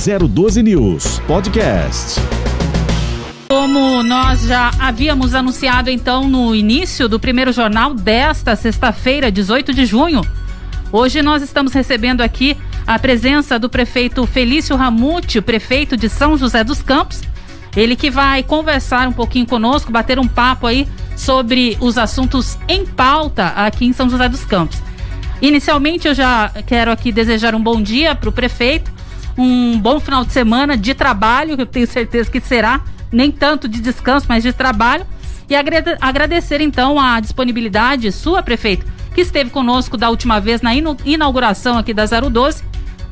012 News Podcast. Como nós já havíamos anunciado então no início do primeiro jornal desta sexta-feira, 18 de junho, hoje nós estamos recebendo aqui a presença do prefeito Felício Ramute, prefeito de São José dos Campos. Ele que vai conversar um pouquinho conosco, bater um papo aí sobre os assuntos em pauta aqui em São José dos Campos. Inicialmente eu já quero aqui desejar um bom dia para o prefeito, um bom final de semana de trabalho, que eu tenho certeza que será, nem tanto de descanso, mas de trabalho. E agradecer então a disponibilidade sua, prefeito, que esteve conosco da última vez na inauguração aqui da 012,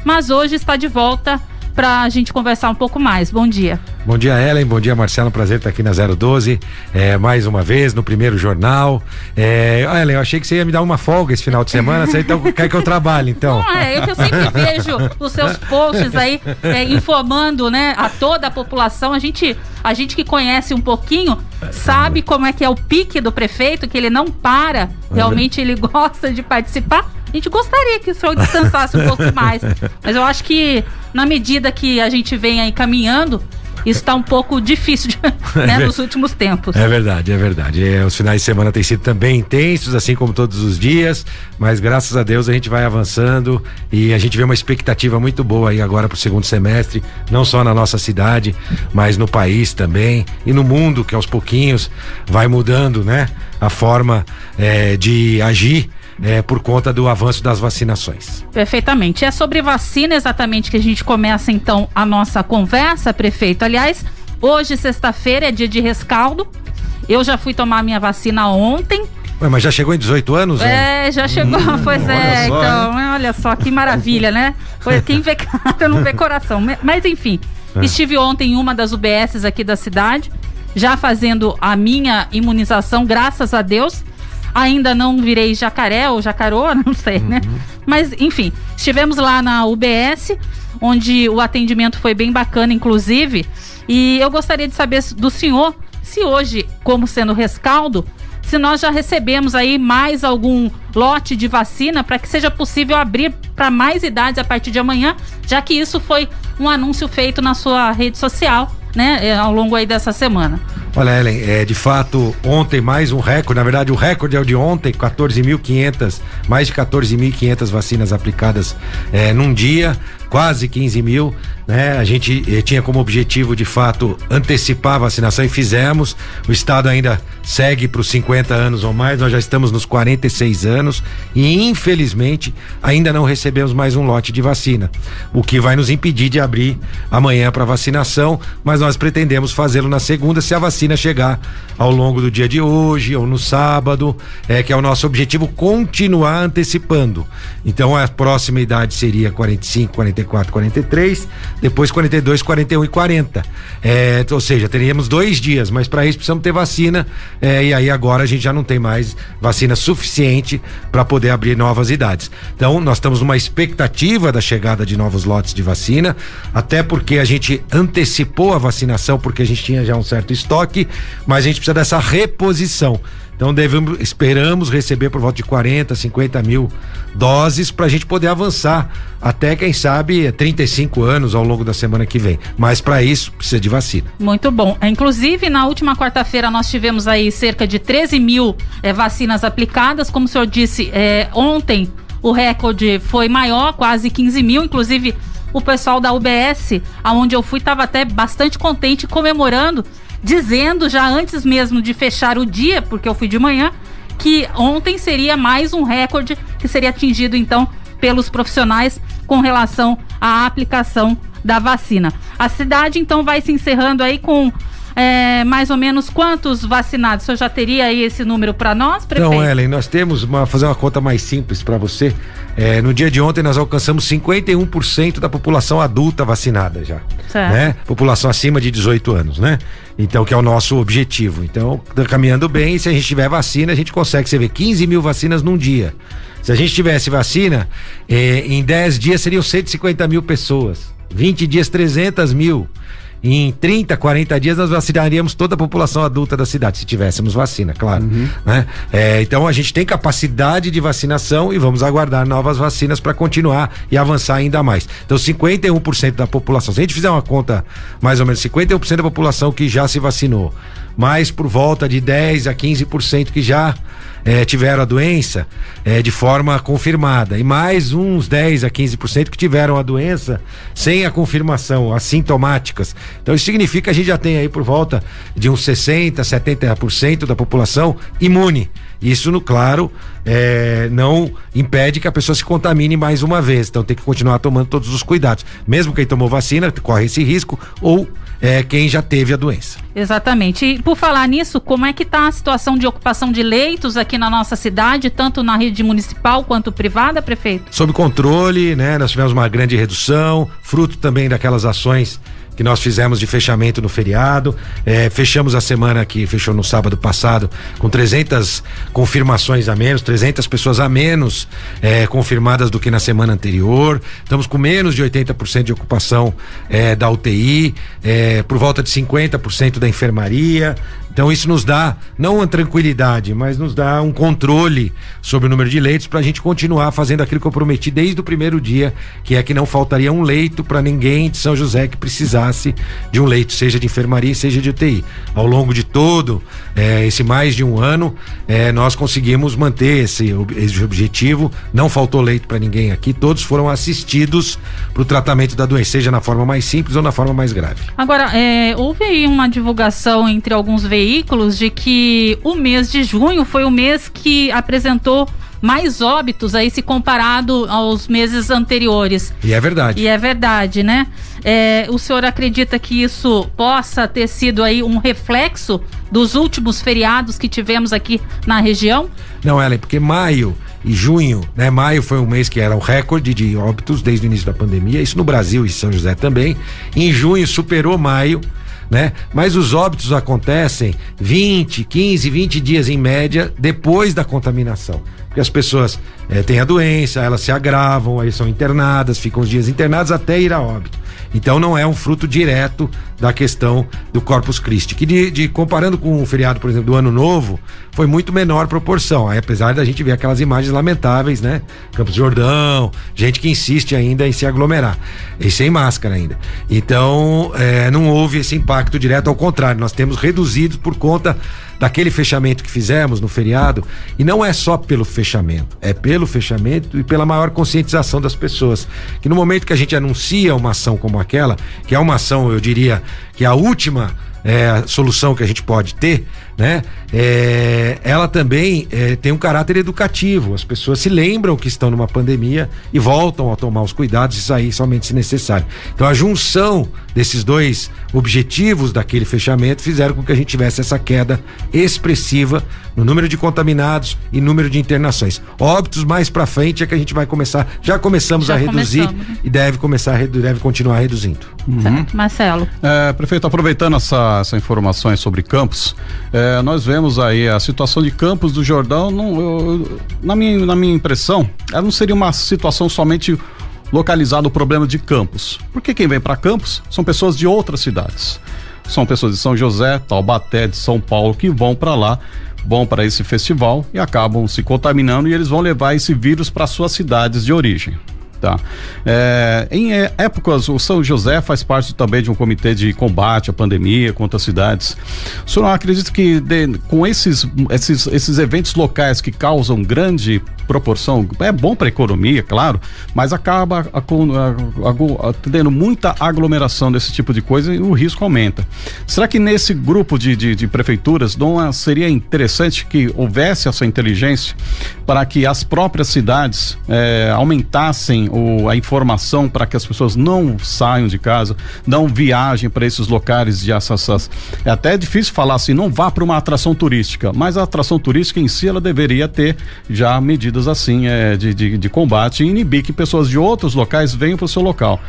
mas hoje está de volta para a gente conversar um pouco mais. Bom dia. Bom dia, Ellen. Bom dia, Marcelo. Prazer estar aqui na 012. É, mais uma vez, no primeiro jornal. É, Ellen, eu achei que você ia me dar uma folga esse final de semana. Você então quer que eu trabalhe, então? Não, é, eu, sempre vejo os seus posts aí é, informando né, a toda a população. A gente, a gente que conhece um pouquinho sabe como é que é o pique do prefeito, que ele não para. Realmente ele gosta de participar. A gente gostaria que o senhor descansasse um pouco mais. Mas eu acho que, na medida que a gente vem aí caminhando, isso está um pouco difícil né, é nos últimos tempos. É verdade, é verdade. É, os finais de semana têm sido também intensos, assim como todos os dias, mas graças a Deus a gente vai avançando e a gente vê uma expectativa muito boa aí agora para o segundo semestre, não só na nossa cidade, mas no país também e no mundo, que aos pouquinhos vai mudando, né? A forma é, de agir é, por conta do avanço das vacinações. Perfeitamente. É sobre vacina exatamente que a gente começa então a nossa conversa, prefeito. Aliás, hoje, sexta-feira, é dia de rescaldo. Eu já fui tomar minha vacina ontem. Ué, mas já chegou em 18 anos? É, já chegou, hum, pois é. Só, então, hein? olha só que maravilha, né? Foi quem vê cara não vê coração. Mas enfim, é. estive ontem em uma das UBSs aqui da cidade, já fazendo a minha imunização, graças a Deus. Ainda não virei jacaré ou jacaroa, não sei, né? uhum. né? Mas, enfim, estivemos lá na UBS, onde o atendimento foi bem bacana, inclusive. E eu gostaria de saber do senhor se hoje, como sendo rescaldo, se nós já recebemos aí mais algum lote de vacina para que seja possível abrir para mais idades a partir de amanhã, já que isso foi um anúncio feito na sua rede social, né, eh, ao longo aí dessa semana. Olha, Ellen, é, de fato, ontem mais um recorde, na verdade o recorde é o de ontem, 14.500, mais de 14.500 vacinas aplicadas é, num dia, quase 15 mil, né? A gente eh, tinha como objetivo, de fato, antecipar a vacinação e fizemos. O Estado ainda segue para os 50 anos ou mais, nós já estamos nos 46 anos e, infelizmente, ainda não recebemos mais um lote de vacina, o que vai nos impedir de abrir amanhã para vacinação, mas nós pretendemos fazê-lo na segunda se a vacina chegar ao longo do dia de hoje ou no sábado, é que é o nosso objetivo continuar antecipando. Então a próxima idade seria 45, 45 44, 43, depois 42, 41 e 40. É, ou seja, teríamos dois dias, mas para isso precisamos ter vacina. É, e aí agora a gente já não tem mais vacina suficiente para poder abrir novas idades. Então, nós estamos numa expectativa da chegada de novos lotes de vacina, até porque a gente antecipou a vacinação, porque a gente tinha já um certo estoque, mas a gente precisa dessa reposição. Então devemos, esperamos receber por volta de 40, 50 mil doses para a gente poder avançar até, quem sabe, 35 anos ao longo da semana que vem. Mas para isso precisa de vacina. Muito bom. Inclusive, na última quarta-feira nós tivemos aí cerca de 13 mil é, vacinas aplicadas. Como o senhor disse, é, ontem o recorde foi maior, quase 15 mil. Inclusive, o pessoal da UBS, aonde eu fui, estava até bastante contente comemorando dizendo já antes mesmo de fechar o dia, porque eu fui de manhã, que ontem seria mais um recorde que seria atingido então pelos profissionais com relação à aplicação da vacina. A cidade então vai se encerrando aí com é, mais ou menos quantos vacinados? O senhor já teria aí esse número para nós, prefeito? Então, Ellen, nós temos uma fazer uma conta mais simples para você. É, no dia de ontem nós alcançamos 51% da população adulta vacinada já, certo. né? População acima de 18 anos, né? Então, que é o nosso objetivo. Então, tá caminhando bem. Se a gente tiver vacina, a gente consegue, você vê, 15 mil vacinas num dia. Se a gente tivesse vacina, eh, em 10 dias seriam 150 mil pessoas. 20 dias, 300 mil. Em 30, 40 dias nós vacinaríamos toda a população adulta da cidade, se tivéssemos vacina, claro. Uhum. Né? É, então a gente tem capacidade de vacinação e vamos aguardar novas vacinas para continuar e avançar ainda mais. Então 51% da população, se a gente fizer uma conta mais ou menos 51% da população que já se vacinou, mais por volta de 10 a 15% que já é, tiveram a doença é, de forma confirmada e mais uns 10 a 15% que tiveram a doença sem a confirmação, assintomáticas. Então isso significa que a gente já tem aí por volta de uns 60, 70% da população imune. Isso, no claro, é, não impede que a pessoa se contamine mais uma vez. Então tem que continuar tomando todos os cuidados. Mesmo quem tomou vacina corre esse risco ou é, quem já teve a doença. Exatamente. E por falar nisso, como é que está a situação de ocupação de leitos aqui na nossa cidade, tanto na rede municipal quanto privada, prefeito? Sob controle, né? Nós tivemos uma grande redução, fruto também daquelas ações que nós fizemos de fechamento no feriado. É, fechamos a semana que fechou no sábado passado com 300 confirmações a menos, 300 pessoas a menos é, confirmadas do que na semana anterior. Estamos com menos de 80% de ocupação é, da UTI, é, por volta de 50% da enfermaria. Então isso nos dá não uma tranquilidade, mas nos dá um controle sobre o número de leitos para a gente continuar fazendo aquilo que eu prometi desde o primeiro dia, que é que não faltaria um leito para ninguém de São José que precisasse de um leito, seja de enfermaria, seja de UTI. Ao longo de todo é, esse mais de um ano, é, nós conseguimos manter esse, esse objetivo. Não faltou leito para ninguém aqui, todos foram assistidos para o tratamento da doença, seja na forma mais simples ou na forma mais grave. Agora, é, houve aí uma divulgação entre alguns veículos veículos de que o mês de junho foi o mês que apresentou mais óbitos aí se comparado aos meses anteriores. E é verdade. E é verdade, né? É, o senhor acredita que isso possa ter sido aí um reflexo dos últimos feriados que tivemos aqui na região? Não, Ellen, porque maio e junho, né? Maio foi um mês que era o recorde de óbitos desde o início da pandemia, isso no Brasil e São José também. Em junho superou maio né? Mas os óbitos acontecem 20, 15, 20 dias em média depois da contaminação. Porque as pessoas é, têm a doença, elas se agravam, aí são internadas, ficam os dias internados até ir a óbito. Então não é um fruto direto da questão do Corpus Christi, que de, de, comparando com o feriado, por exemplo, do Ano Novo, foi muito menor proporção. Aí, apesar da gente ver aquelas imagens lamentáveis, né? Campos Jordão, gente que insiste ainda em se aglomerar e sem máscara ainda. Então é, não houve esse impacto direto, ao contrário, nós temos reduzido por conta daquele fechamento que fizemos no feriado, e não é só pelo fechamento, é pelo fechamento e pela maior conscientização das pessoas. Que no momento que a gente anuncia uma ação como aquela, que é uma ação, eu diria, que é a última é, solução que a gente pode ter, né? É, ela também é, tem um caráter educativo. As pessoas se lembram que estão numa pandemia e voltam a tomar os cuidados e sair somente se necessário. Então a junção desses dois objetivos daquele fechamento fizeram com que a gente tivesse essa queda expressiva no número de contaminados e número de internações. Óbitos mais para frente é que a gente vai começar, já começamos já a reduzir começamos. Né? e deve começar a deve continuar reduzindo. Uhum. Marcelo. É, prefeito, aproveitando essa, essa informações sobre campos, é, nós vemos aí a situação de Campos do Jordão, não, eu, na, minha, na minha impressão, ela não seria uma situação somente localizada o problema de Campos. Porque quem vem para Campos são pessoas de outras cidades. São pessoas de São José, Taubaté, de São Paulo que vão para lá, vão para esse festival e acabam se contaminando e eles vão levar esse vírus para suas cidades de origem. Tá. É, em é, épocas, o São José faz parte também de um comitê de combate à pandemia contra as cidades. O senhor acredita que de, com esses, esses, esses eventos locais que causam grande proporção, é bom para a economia, claro, mas acaba tendo muita aglomeração desse tipo de coisa e o risco aumenta. Será que nesse grupo de, de, de prefeituras não seria interessante que houvesse essa inteligência para que as próprias cidades é, aumentassem o, a informação para que as pessoas não saiam de casa, não viajem para esses locais de essas. É até difícil falar assim, não vá para uma atração turística, mas a atração turística em si ela deveria ter já medidas assim é, de, de, de combate e inibir que pessoas de outros locais venham para o seu local.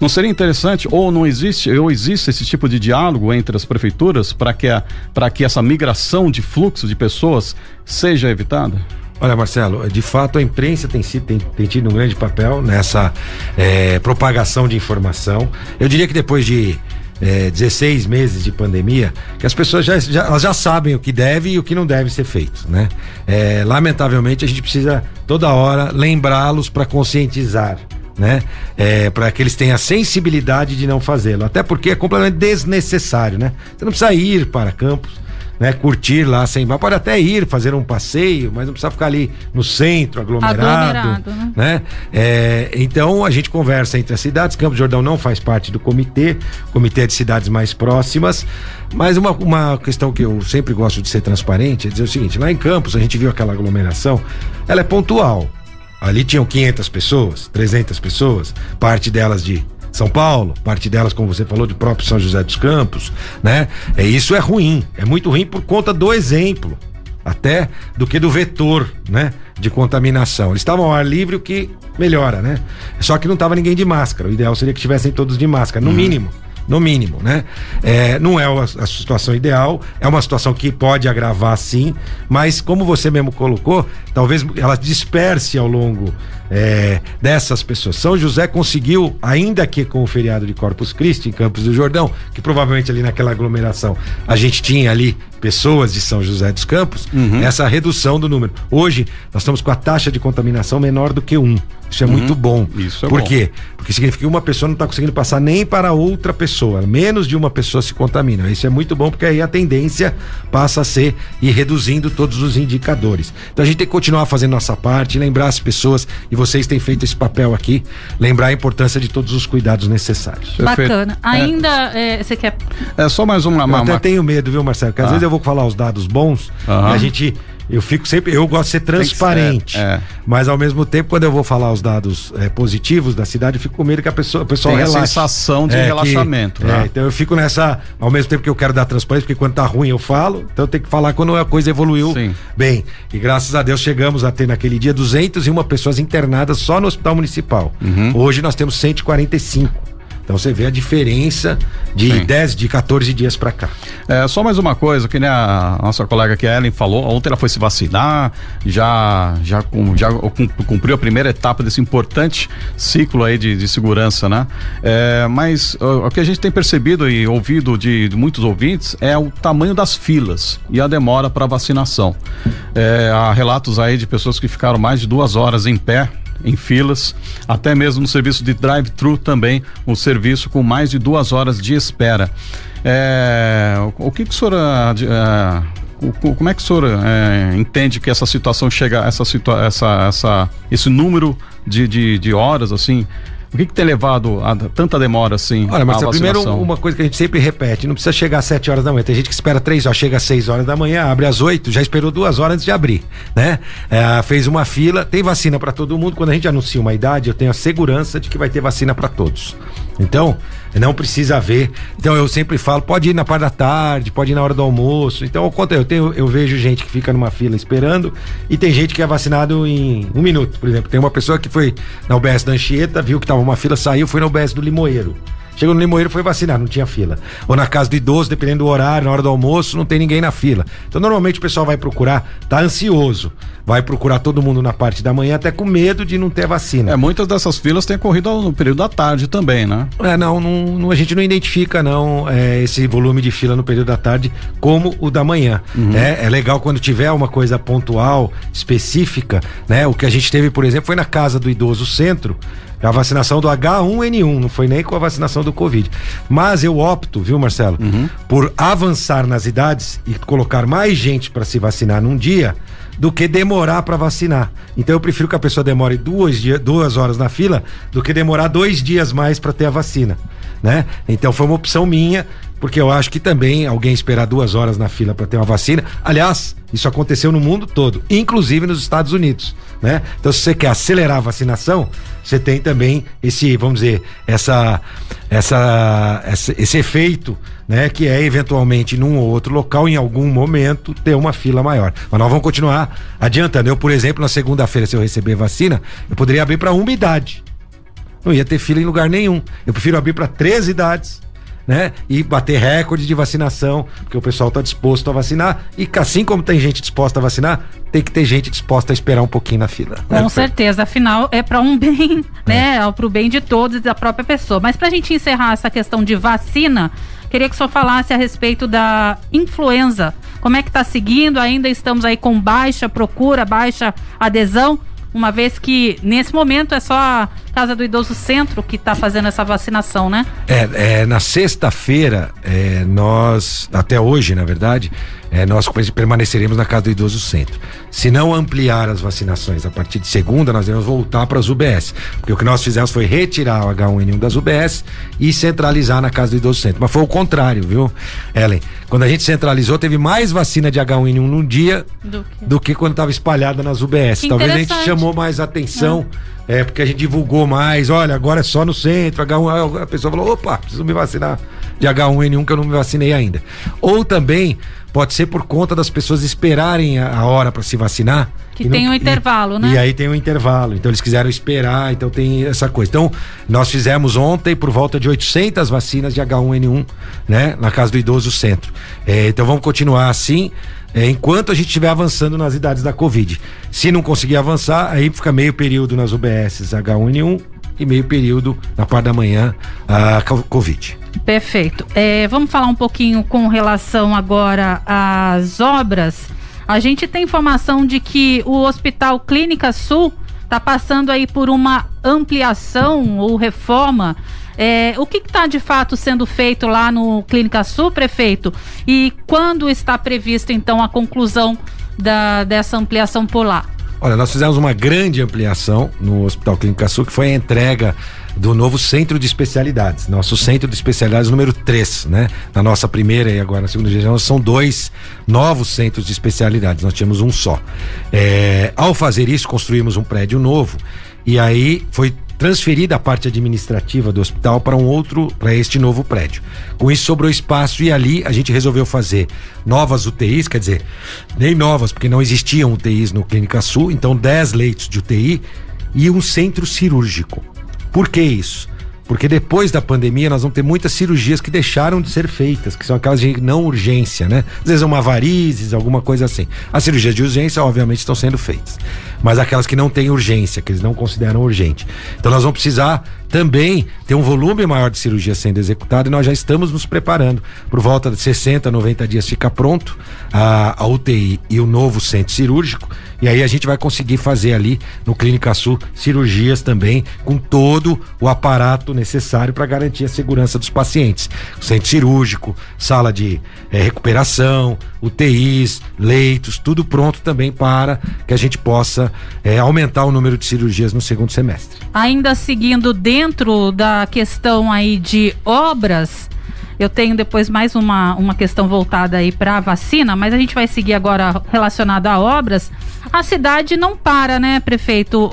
Não seria interessante ou não existe ou existe esse tipo de diálogo entre as prefeituras para que para que essa migração de fluxo de pessoas seja evitada? Olha, Marcelo, de fato a imprensa tem, tem, tem tido um grande papel nessa é, propagação de informação. Eu diria que depois de é, 16 meses de pandemia, que as pessoas já, já, elas já sabem o que deve e o que não deve ser feito, né? É, lamentavelmente a gente precisa toda hora lembrá-los para conscientizar. Né? É, para que eles tenham a sensibilidade de não fazê-lo. Até porque é completamente desnecessário, né? Você não precisa ir para campos, né, curtir lá sem bar. Pode até ir fazer um passeio, mas não precisa ficar ali no centro, aglomerado. aglomerado né? né? É, então a gente conversa entre as cidades. Campos do Jordão não faz parte do comitê, comitê de cidades mais próximas. Mas uma, uma questão que eu sempre gosto de ser transparente é dizer o seguinte: lá em Campos a gente viu aquela aglomeração, ela é pontual. Ali tinham 500 pessoas, 300 pessoas, parte delas de são Paulo, parte delas, como você falou, de próprio São José dos Campos, né? É, isso é ruim, é muito ruim por conta do exemplo, até do que do vetor, né? De contaminação. Eles estavam ao ar livre, o que melhora, né? Só que não estava ninguém de máscara. O ideal seria que estivessem todos de máscara, no uhum. mínimo no mínimo, né? É, não é a, a, situação ideal, é uma situação que pode agravar sim, mas como você mesmo colocou, talvez ela disperse ao longo é, dessas pessoas. São José conseguiu, ainda que com o feriado de Corpus Christi em Campos do Jordão, que provavelmente ali naquela aglomeração a gente tinha ali pessoas de São José dos Campos, uhum. essa redução do número. Hoje nós estamos com a taxa de contaminação menor do que um. Isso é uhum. muito bom. Isso é Por bom. quê? Porque significa que uma pessoa não está conseguindo passar nem para outra pessoa. Menos de uma pessoa se contamina. Isso é muito bom porque aí a tendência passa a ser ir reduzindo todos os indicadores. Então a gente tem que continuar fazendo nossa parte, lembrar as pessoas, e vocês têm feito esse papel aqui, lembrar a importância de todos os cuidados necessários. Bacana. Ainda é, você quer. É só mais uma. uma eu até tenho medo, viu, Marcelo? Porque às ah. vezes eu vou falar os dados bons e a gente eu fico sempre, eu gosto de ser transparente, é, é. mas ao mesmo tempo quando eu vou falar os dados é, positivos da cidade, eu fico com medo que a pessoa, o pessoal Tem relaxe. a sensação de é, relaxamento, que, né? É, então eu fico nessa, ao mesmo tempo que eu quero dar transparência, porque quando tá ruim eu falo, então eu tenho que falar quando a coisa evoluiu Sim. bem. E graças a Deus chegamos a ter naquele dia 201 pessoas internadas só no hospital municipal. Uhum. Hoje nós temos 145. Então você vê a diferença de Sim. 10, de 14 dias para cá. É, só mais uma coisa, que nem a nossa colega que a Ellen falou, ontem ela foi se vacinar, já, já, já cumpriu a primeira etapa desse importante ciclo aí de, de segurança, né? É, mas o, o, que a gente tem percebido e ouvido de, de, muitos ouvintes é o tamanho das filas e a demora para vacinação. É, há relatos aí de pessoas que ficaram mais de duas horas em pé em filas, até mesmo no serviço de drive-thru também, um serviço com mais de duas horas de espera. É, o que, que a senhora. É, como é que a senhora é, entende que essa situação chega, essa, situa essa, essa, esse número de, de, de horas, assim, o que, que tem levado a tanta demora assim? Olha, mas primeiro uma coisa que a gente sempre repete, não precisa chegar às 7 horas da manhã. Tem gente que espera 3 horas, chega às 6 horas da manhã, abre às 8, já esperou duas horas antes de abrir, né? É, fez uma fila, tem vacina para todo mundo. Quando a gente anuncia uma idade, eu tenho a segurança de que vai ter vacina para todos. Então, não precisa ver. Então eu sempre falo, pode ir na parte da tarde, pode ir na hora do almoço. Então, eu tenho, eu vejo gente que fica numa fila esperando e tem gente que é vacinado em um minuto, por exemplo. Tem uma pessoa que foi na UBS da Anchieta, viu que tava uma fila, saiu, foi na UBS do Limoeiro. Chegou no Limoeiro foi vacinar, não tinha fila. Ou na casa do idoso, dependendo do horário, na hora do almoço, não tem ninguém na fila. Então, normalmente o pessoal vai procurar, tá ansioso, vai procurar todo mundo na parte da manhã, até com medo de não ter vacina. É, muitas dessas filas têm corrido no período da tarde também, né? É, não, não, a gente não identifica, não, é, esse volume de fila no período da tarde como o da manhã. Uhum. É, é legal quando tiver uma coisa pontual, específica, né? O que a gente teve, por exemplo, foi na casa do idoso centro a vacinação do H1N1, não foi nem com a vacinação do Covid. Mas eu opto, viu, Marcelo, uhum. por avançar nas idades e colocar mais gente para se vacinar num dia do que demorar para vacinar. Então eu prefiro que a pessoa demore duas, dia, duas horas na fila do que demorar dois dias mais para ter a vacina. Né? Então foi uma opção minha porque eu acho que também alguém esperar duas horas na fila para ter uma vacina. Aliás, isso aconteceu no mundo todo, inclusive nos Estados Unidos, né? Então, se você quer acelerar a vacinação, você tem também esse, vamos dizer, essa, essa, essa esse efeito, né? Que é eventualmente num ou outro local, em algum momento, ter uma fila maior. Mas nós vamos continuar adiantando. Eu, por exemplo, na segunda-feira, se eu receber vacina, eu poderia abrir para uma idade. Não ia ter fila em lugar nenhum. Eu prefiro abrir para três idades né? E bater recorde de vacinação, porque o pessoal está disposto a vacinar. E assim como tem gente disposta a vacinar, tem que ter gente disposta a esperar um pouquinho na fila. Com né? certeza, afinal é para um bem, né? É. Para o bem de todos e da própria pessoa. Mas para a gente encerrar essa questão de vacina, queria que o senhor falasse a respeito da influenza. Como é que está seguindo? Ainda estamos aí com baixa procura, baixa adesão uma vez que nesse momento é só Casa do Idoso Centro que está fazendo essa vacinação, né? É, é na sexta-feira, é, nós, até hoje, na verdade, é, nós permaneceremos na Casa do Idoso Centro. Se não ampliar as vacinações a partir de segunda, nós vamos voltar para as UBS. Porque o que nós fizemos foi retirar o H1N1 das UBS e centralizar na Casa do Idoso Centro. Mas foi o contrário, viu, Ellen? Quando a gente centralizou, teve mais vacina de H1N1 num dia do que, do que quando estava espalhada nas UBS. Que Talvez a gente chamou mais atenção. É. é. porque a gente divulgou mais, olha, agora é só no centro, H1, a pessoa falou, opa, preciso me vacinar de H1N1 que eu não me vacinei ainda. Ou também Pode ser por conta das pessoas esperarem a, a hora para se vacinar. Que tem não, um intervalo, e, né? E aí tem um intervalo. Então eles quiseram esperar, então tem essa coisa. Então, nós fizemos ontem por volta de 800 vacinas de H1N1, né? Na casa do idoso centro. É, então vamos continuar assim. É, enquanto a gente estiver avançando nas idades da Covid. Se não conseguir avançar, aí fica meio período nas UBSs H1N1 e meio período na parte da manhã a Covid. Perfeito. É, vamos falar um pouquinho com relação agora às obras. A gente tem informação de que o Hospital Clínica Sul está passando aí por uma ampliação ou reforma. É, o que está de fato sendo feito lá no Clínica Sul, prefeito? E quando está previsto então a conclusão da, dessa ampliação por lá? Olha, nós fizemos uma grande ampliação no Hospital Clínica Sul, que foi a entrega do novo centro de especialidades. Nosso centro de especialidades número 3, né? Na nossa primeira e agora na segunda região, são dois novos centros de especialidades. Nós tínhamos um só. É, ao fazer isso, construímos um prédio novo e aí foi transferida a parte administrativa do hospital para um outro, para este novo prédio. Com isso sobrou espaço e ali a gente resolveu fazer novas UTIs, quer dizer, nem novas, porque não existiam UTIs no Clínica Sul, então 10 leitos de UTI e um centro cirúrgico. Por que isso? Porque depois da pandemia nós vamos ter muitas cirurgias que deixaram de ser feitas, que são aquelas de não urgência, né? Às vezes uma varizes, alguma coisa assim. As cirurgias de urgência, obviamente, estão sendo feitas. Mas aquelas que não têm urgência, que eles não consideram urgente. Então nós vamos precisar também ter um volume maior de cirurgia sendo executado e nós já estamos nos preparando. Por volta de 60, 90 dias fica pronto a, a UTI e o novo centro cirúrgico. E aí a gente vai conseguir fazer ali no Clínica Sul cirurgias também com todo o aparato necessário para garantir a segurança dos pacientes. Centro cirúrgico, sala de é, recuperação, UTIs, leitos, tudo pronto também para que a gente possa é, aumentar o número de cirurgias no segundo semestre. Ainda seguindo dentro da questão aí de obras, eu tenho depois mais uma, uma questão voltada aí para a vacina, mas a gente vai seguir agora relacionado a obras. A cidade não para, né, prefeito?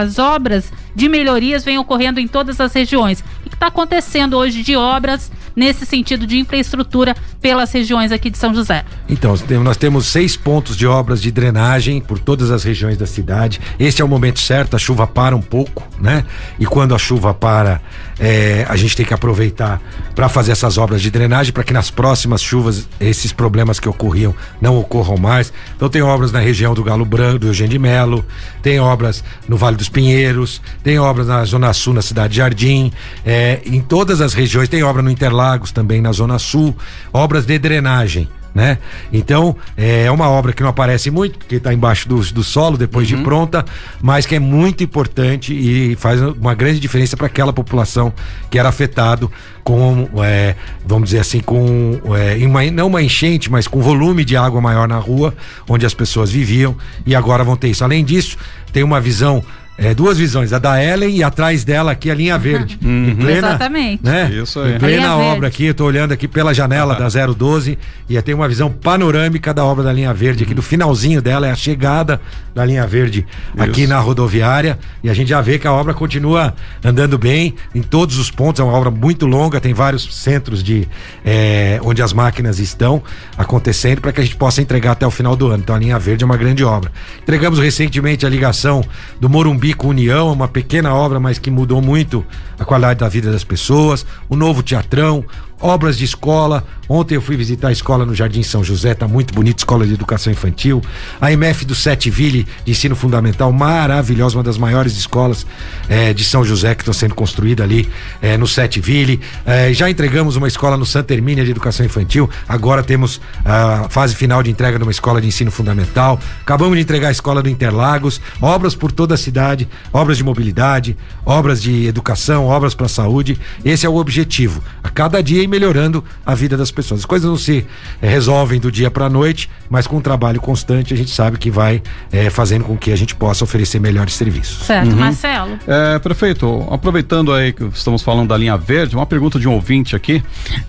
As obras de melhorias vêm ocorrendo em todas as regiões. O que está acontecendo hoje de obras nesse sentido de infraestrutura pelas regiões aqui de São José? Então, nós temos seis pontos de obras de drenagem por todas as regiões da cidade. Este é o momento certo, a chuva para um pouco, né? E quando a chuva para, é, a gente tem que aproveitar para fazer essas obras de drenagem para que nas próximas chuvas esses problemas que ocorriam não ocorram mais. Então, tem obras na região do Galo Branco, do Eugênio de Melo, tem obras no Vale dos Pinheiros, tem obras na Zona Sul, na Cidade de Jardim, é, em todas as regiões, tem obra no Interlagos também, na Zona Sul, obras de drenagem né? Então, é uma obra que não aparece muito, porque está embaixo do, do solo depois uhum. de pronta, mas que é muito importante e faz uma grande diferença para aquela população que era afetado com, é, vamos dizer assim, com é, uma, não uma enchente, mas com volume de água maior na rua, onde as pessoas viviam, e agora vão ter isso. Além disso, tem uma visão é, duas visões, a da Ellen e atrás dela aqui a linha verde. Uhum. Em plena, Exatamente. Né? Isso aí. Em plena obra aqui, eu tô olhando aqui pela janela da 012 e tem uma visão panorâmica da obra da linha verde aqui, do finalzinho dela, é a chegada da linha verde aqui Isso. na rodoviária. E a gente já vê que a obra continua andando bem em todos os pontos, é uma obra muito longa, tem vários centros de é, onde as máquinas estão acontecendo para que a gente possa entregar até o final do ano. Então a linha verde é uma grande obra. Entregamos recentemente a ligação do Morumbi Bico União, uma pequena obra, mas que mudou muito a qualidade da vida das pessoas. O novo teatrão, obras de escola. Ontem eu fui visitar a escola no Jardim São José, tá muito bonito, escola de educação infantil. A MF do Sete Ville de ensino fundamental, maravilhosa, uma das maiores escolas eh, de São José que estão sendo construídas ali eh, no Sete Ville. Eh, já entregamos uma escola no Santa Hermínia de educação infantil. Agora temos a fase final de entrega de uma escola de ensino fundamental. Acabamos de entregar a escola do Interlagos, obras por toda a cidade, obras de mobilidade, obras de educação, obras para a saúde. Esse é o objetivo. A cada dia melhorando a vida das pessoas. As coisas não se eh, resolvem do dia para a noite, mas com um trabalho constante a gente sabe que vai eh, fazendo com que a gente possa oferecer melhores serviços. Certo, Marcelo. É, prefeito, aproveitando aí que estamos falando da linha verde, uma pergunta de um ouvinte aqui.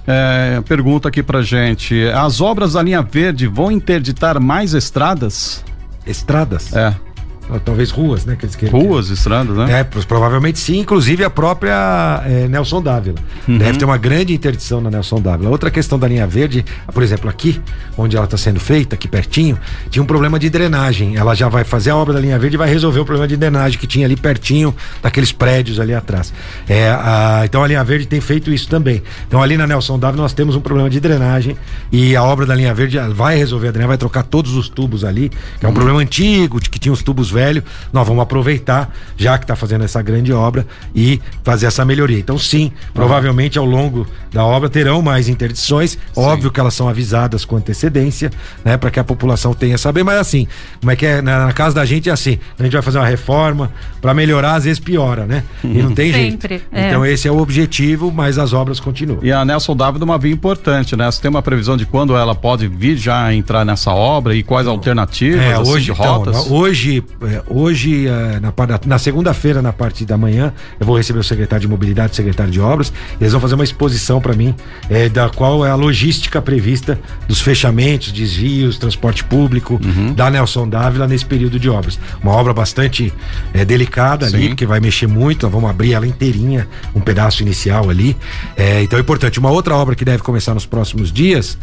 É, pergunta aqui pra gente: as obras da linha verde vão interditar mais estradas? Estradas? É. Talvez ruas, né? Que eles queiram Ruas, estradas, né? É, provavelmente sim, inclusive a própria eh, Nelson Dávila. Uhum. Deve ter uma grande interdição na Nelson Dávila. Outra questão da linha verde, por exemplo, aqui, onde ela está sendo feita, aqui pertinho, tinha um problema de drenagem. Ela já vai fazer a obra da linha verde e vai resolver o problema de drenagem que tinha ali pertinho daqueles prédios ali atrás. É, a- então a linha verde tem feito isso também. Então ali na Nelson Dávila nós temos um problema de drenagem e a obra da linha verde ela vai resolver a drenagem, vai trocar todos os tubos ali, que é um problema antigo, de que tinha os tubos velhos. Nós vamos aproveitar, já que está fazendo essa grande obra, e fazer essa melhoria. Então, sim, provavelmente ao longo da obra terão mais interdições. Óbvio que elas são avisadas com antecedência, né? Para que a população tenha saber, mas assim, como é que é? Na, na casa da gente é assim, a gente vai fazer uma reforma para melhorar, às vezes piora, né? E não tem Sempre, jeito. é. Então, esse é o objetivo, mas as obras continuam. E a Nelson Dávila uma via importante, né? Você tem uma previsão de quando ela pode vir já entrar nessa obra e quais alternativas, É, assim, hoje, de então, rotas? hoje, é, hoje é, na, na segunda-feira, na parte da manhã, eu vou receber o secretário de mobilidade, o secretário de obras, e eles vão fazer uma exposição para mim é, da qual é a logística prevista dos fechamentos, desvios, transporte público Uhum. da Nelson Dávila nesse período de obras. Uma obra bastante é, delicada ali, Sim. porque vai mexer muito, vamos abrir ela inteirinha, um pedaço inicial ali. É, então é importante. Uma outra obra que deve começar nos próximos dias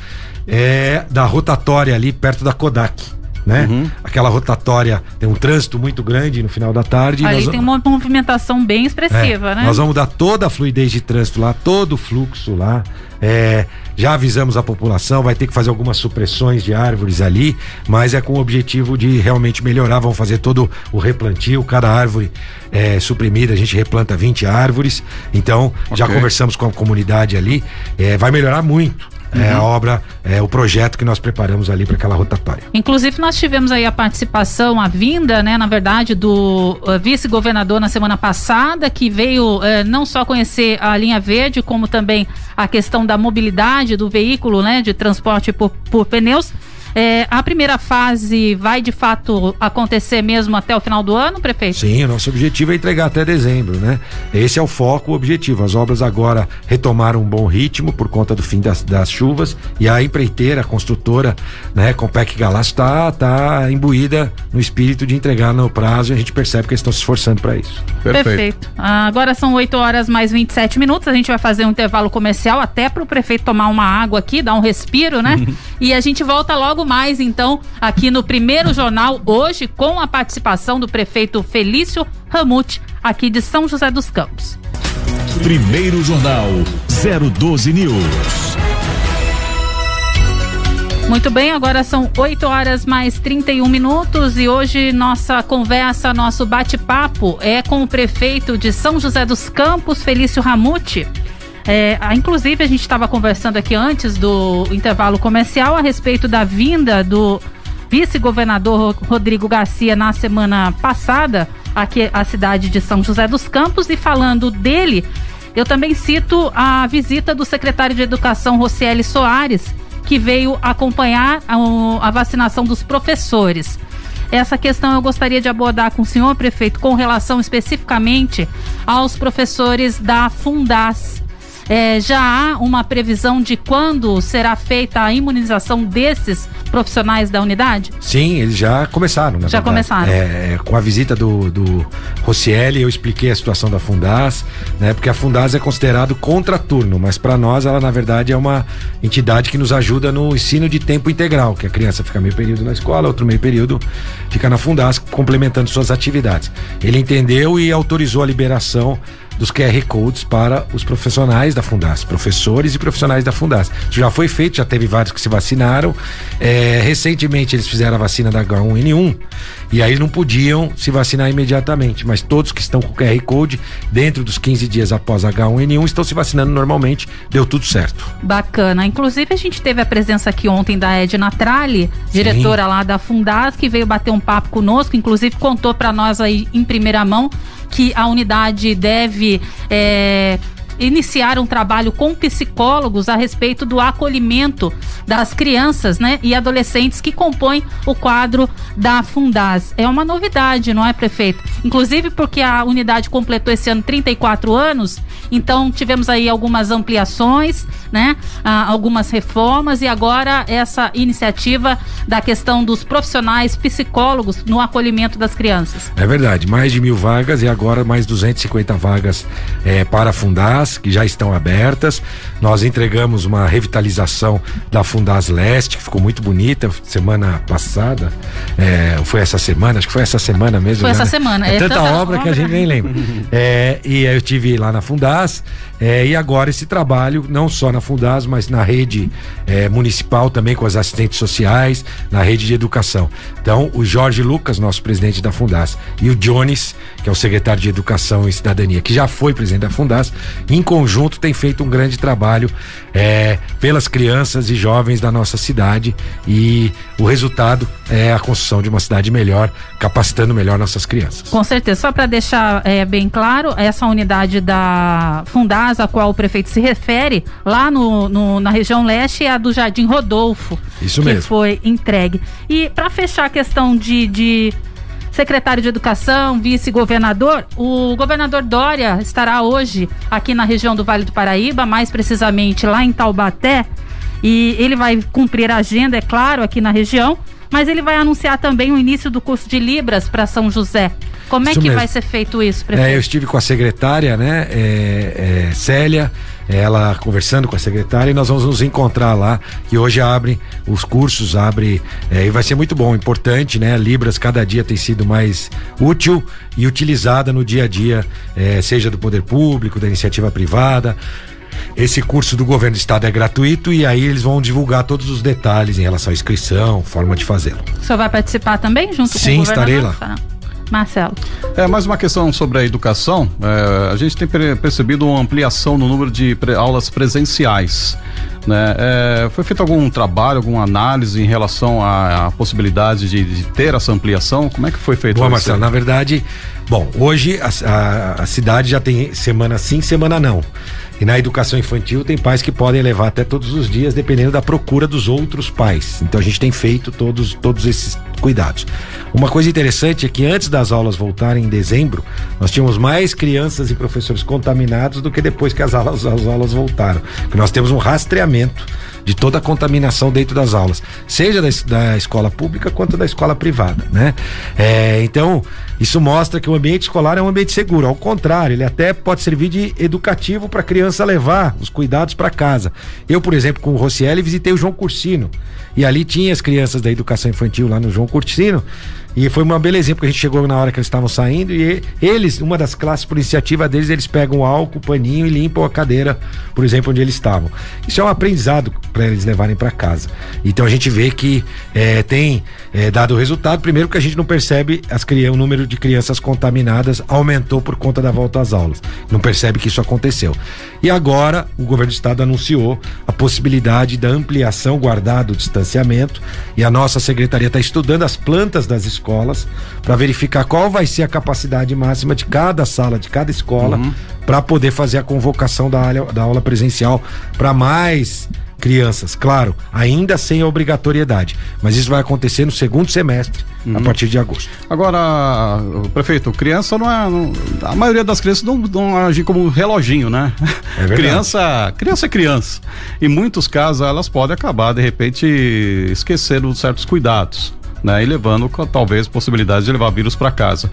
é da rotatória ali perto da Kodak. Né? Uhum. Aquela rotatória tem um trânsito muito grande no final da tarde. Ali tem uma movimentação bem expressiva, é, né? Nós vamos dar toda a fluidez de trânsito lá, todo o fluxo lá. É, já avisamos a população, vai ter que fazer algumas supressões de árvores ali, mas é com o objetivo de realmente melhorar. Vamos fazer todo o replantio, cada árvore é, suprimida, a gente replanta 20 árvores. Então, já Ok. conversamos com a comunidade ali, é, vai melhorar muito. É a obra, é o projeto que nós preparamos ali para aquela rotatória. Inclusive, nós tivemos aí a participação, a vinda, né, na verdade, do eh, vice-governador na semana passada, que veio eh, não só conhecer a linha verde, como também a questão da mobilidade do veículo, né, de transporte por, por pneus. Eh, a primeira fase vai de fato acontecer mesmo até o final do ano, prefeito? Sim, o nosso objetivo é entregar até dezembro, né? Esse é o foco, o objetivo. As obras agora retomaram um bom ritmo por conta do fim das, das chuvas e a empreiteira, a construtora, né, Compec Galácio tá, tá imbuída no espírito de entregar no prazo e a gente percebe que eles estão se esforçando para isso. Perfeito. Ah, agora são 8 horas mais 27 minutos. A gente vai fazer um intervalo comercial até para o prefeito tomar uma água aqui, dar um respiro, né? e a gente volta logo mais, então, aqui no primeiro jornal, hoje, com a participação do prefeito Felício Ramute, aqui de São José dos Campos. Primeiro Jornal 012 News. Muito bem, agora são 8 horas mais 31 minutos e hoje nossa conversa, nosso bate-papo é com o prefeito de São José dos Campos, Felício Ramute. É, inclusive, a gente estava conversando aqui antes do intervalo comercial a respeito da vinda do vice-governador Rodrigo Garcia na semana passada aqui à cidade de São José dos Campos e falando dele, eu também cito a visita do secretário de Educação Rocieli Soares, que veio acompanhar a, a vacinação dos professores. Essa questão eu gostaria de abordar com o senhor prefeito com relação especificamente aos professores da Fundas. É, já há uma previsão de quando será feita a imunização desses profissionais da unidade? Sim, eles já começaram, Já verdade. começaram. É, com a visita do, do Rocieli, eu expliquei a situação da Fundas, né? Porque a Fundas é considerado contraturno, mas para nós ela, na verdade, é uma entidade que nos ajuda no ensino de tempo integral, que a criança fica meio período na escola, outro meio período fica na Fundas, complementando suas atividades. Ele entendeu e autorizou a liberação dos QR Codes para os profissionais da Fundas, professores e profissionais da Fundas. Isso já foi feito, já teve vários que se vacinaram. É, recentemente eles fizeram a vacina da H1N1 e aí não podiam se vacinar imediatamente, mas todos que estão com QR Code, dentro dos 15 dias após H1N1, estão se vacinando normalmente, deu tudo certo. Bacana. Inclusive, a gente teve a presença aqui ontem da Edna Tralli, diretora lá da Fundas, que veio bater um papo conosco, inclusive contou para nós aí em primeira mão que a unidade deve é, iniciar um trabalho com psicólogos a respeito do acolhimento das crianças né, e adolescentes que compõem o quadro da Fundas. É uma novidade, não é, prefeito? Inclusive porque a unidade completou esse ano 34 anos, então tivemos aí algumas ampliações, né, algumas reformas e agora essa iniciativa da questão dos profissionais psicólogos no acolhimento das crianças. É verdade, mais de mil vagas e agora mais 250 vagas é, para a Que já estão abertas. Nós entregamos uma revitalização da Fundas Leste, que ficou muito bonita semana passada. É, foi essa semana, acho que foi essa semana mesmo. Foi já, essa né? semana. É, é tanta, tanta, obra, que a gente nem lembra. é, e eu tive lá na Fundas. É, e agora esse trabalho, não só na Fundas, mas na rede é, municipal também, com as assistentes sociais, na rede de educação. Então, o Jorge Lucas, nosso presidente da Fundas, e o Jones, que é o secretário de Educação e Cidadania, que já foi presidente da Fundas, em conjunto tem feito um grande trabalho é, pelas crianças e jovens da nossa cidade e o resultado é a construção de uma cidade melhor, capacitando melhor nossas crianças. Com certeza. Só para deixar é, bem claro, essa unidade da Fundas, a qual o prefeito se refere, lá no, no na região leste, é a do Jardim Rodolfo. Isso que mesmo. foi entregue. E para fechar a questão de, de secretário de Educação, vice-governador. O governador Dória estará hoje aqui na região do Vale do Paraíba, mais precisamente lá em Taubaté. E ele vai cumprir a agenda, é claro, aqui na região, mas ele vai anunciar também o início do curso de Libras para São José. Como é Isso que mesmo. vai ser feito isso, prefeito? É, eu estive com a secretária, né, é, é, Célia, ela conversando com a secretária e nós vamos nos encontrar lá, que hoje abre os cursos, abre é, e vai ser muito bom, importante, né? Libras cada dia tem sido mais útil e utilizada no dia a dia, é, seja do poder público, da iniciativa privada. Esse curso do governo do estado é gratuito e aí eles vão divulgar todos os detalhes em relação à inscrição, forma de fazê-lo. O senhor vai participar também junto Sim, com o estarei lá. Marcelo. É, mais uma questão sobre a educação. É, a gente tem percebido uma ampliação no número de pre aulas presenciais. Né? É, foi feito algum trabalho, alguma análise em relação à, à possibilidade de, de, ter essa ampliação? Como é que foi feito Bom, Marcelo, na verdade, bom, hoje a, a, a cidade já tem semana sim, semana não. E na educação infantil tem pais que podem levar até todos os dias, dependendo da procura dos outros pais. Então a gente tem feito todos, todos esses cuidados. Uma coisa interessante é que antes das aulas voltarem em dezembro, nós tínhamos mais crianças e professores contaminados do que depois que as aulas, as aulas voltaram. Nós temos um rastreamento de toda a contaminação dentro das aulas, seja da, da escola pública quanto da escola privada, né? É, então, isso mostra que o ambiente escolar é um ambiente seguro. Ao contrário, ele até pode servir de educativo para a criança levar os cuidados para casa. Eu, por exemplo, com o Rocieli, visitei o João Cursino. E ali tinha as crianças da educação infantil lá no João Cursino. E foi uma belezinha, porque a gente chegou na hora que eles estavam saindo e eles, uma das classes por iniciativa deles, eles pegam álcool, paninho e limpam a cadeira, por exemplo, onde eles estavam. Isso é um aprendizado para eles levarem para casa. Então a gente vê que é, tem é, dado resultado. Primeiro que a gente não percebe as o número de crianças contaminadas aumentou por conta da volta às aulas. Não percebe que isso aconteceu. E agora o governo do estado anunciou a possibilidade da ampliação guardado o distanciamento e a nossa secretaria está estudando as plantas das escolas escolas para verificar qual vai ser a capacidade máxima de cada sala, de cada escola, uhum. para poder fazer a convocação da, aula, da aula presencial para mais crianças, claro, ainda sem a obrigatoriedade, mas isso vai acontecer no segundo semestre, uhum. a partir de agosto. Agora, prefeito, criança não é, não, a maioria das crianças não, não agem como reloginho, né? É criança, criança é criança. Em muitos casos elas podem acabar de repente esquecendo certos cuidados né? E levando talvez possibilidade de levar vírus para casa.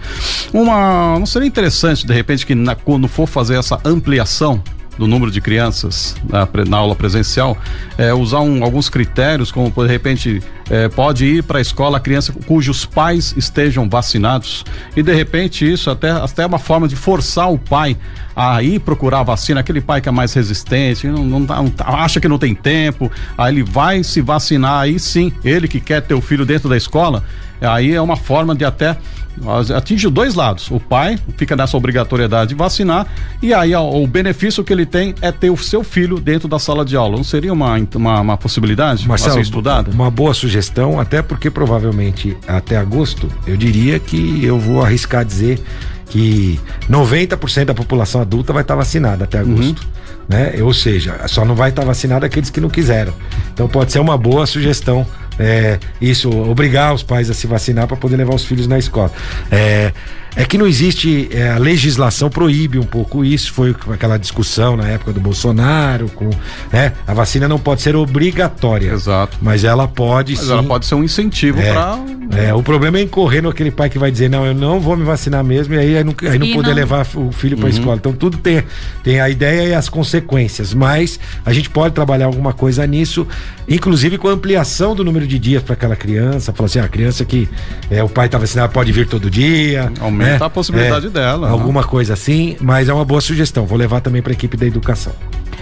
Uma, não seria interessante de repente que na, quando for fazer essa ampliação do número de crianças na, na aula presencial, é, usar um, alguns critérios, como de repente é, pode ir para a escola a criança cujos pais estejam vacinados. E de repente isso até até é uma forma de forçar o pai a ir procurar a vacina, aquele pai que é mais resistente, não, não, não tá, acha que não tem tempo, aí ele vai se vacinar, aí sim, ele que quer ter o filho dentro da escola, aí é uma forma de até atinge dois lados. O pai fica nessa obrigatoriedade de vacinar e aí ó, o benefício que ele tem é ter o seu filho dentro da sala de aula. Não seria uma, uma, uma possibilidade Marcelo, ser estudada? Uma boa sugestão, até porque provavelmente até agosto eu diria que eu vou arriscar dizer que 90% da população adulta vai estar vacinada até agosto. Uhum. Né? Ou seja, só não vai estar vacinado aqueles que não quiseram. Então pode ser uma boa sugestão é, isso, obrigar os pais a se vacinar para poder levar os filhos na escola. É, é que não existe, é, a legislação proíbe um pouco isso, foi aquela discussão na época do Bolsonaro, com, né? A vacina não pode ser obrigatória. Exato. Mas ela pode mas sim. ela pode ser um incentivo é, para é, o problema é incorrer naquele pai que vai dizer, não, eu não vou me vacinar mesmo, e aí, aí não, aí não poder não... levar o filho para a uhum. escola. Então tudo tem, tem a ideia e as consequências, mas a gente pode trabalhar alguma coisa nisso, inclusive com a ampliação do número de dias para aquela criança, falar assim, a criança que é, o pai está vacinado pode vir todo dia. Aumenta né? a possibilidade é, dela. Alguma coisa assim, mas é uma boa sugestão. Vou levar também para a equipe da educação.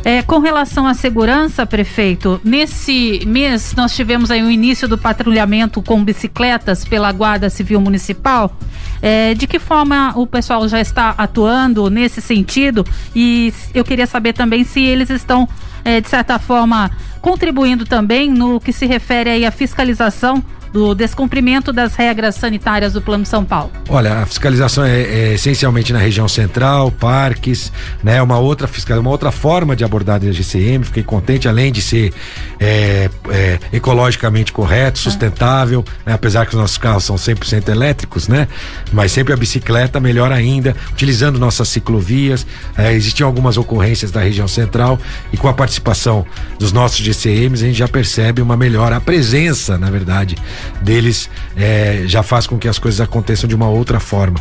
É, com relação à segurança, prefeito, nesse mês nós tivemos aí o início do patrulhamento com bicicletas pela Guarda Civil Municipal. É, de que forma o pessoal já está atuando nesse sentido? E eu queria saber também se eles estão, é, de certa forma, contribuindo também no que se refere aí à fiscalização do descumprimento das regras sanitárias do Plano São Paulo? Olha, a fiscalização é, é essencialmente na região central, parques, né? Uma outra fiscal, uma outra forma de abordar a GCM. Fiquei contente, além de ser é, é, ecologicamente correto, sustentável, né? apesar que os nossos carros são 100% elétricos, né? Mas sempre a bicicleta, melhor ainda, utilizando nossas ciclovias. É, existiam algumas ocorrências da região central e com a participação dos nossos GCMs a gente já percebe uma melhora, a presença, na verdade, deles é, já faz com que as coisas aconteçam de uma outra forma,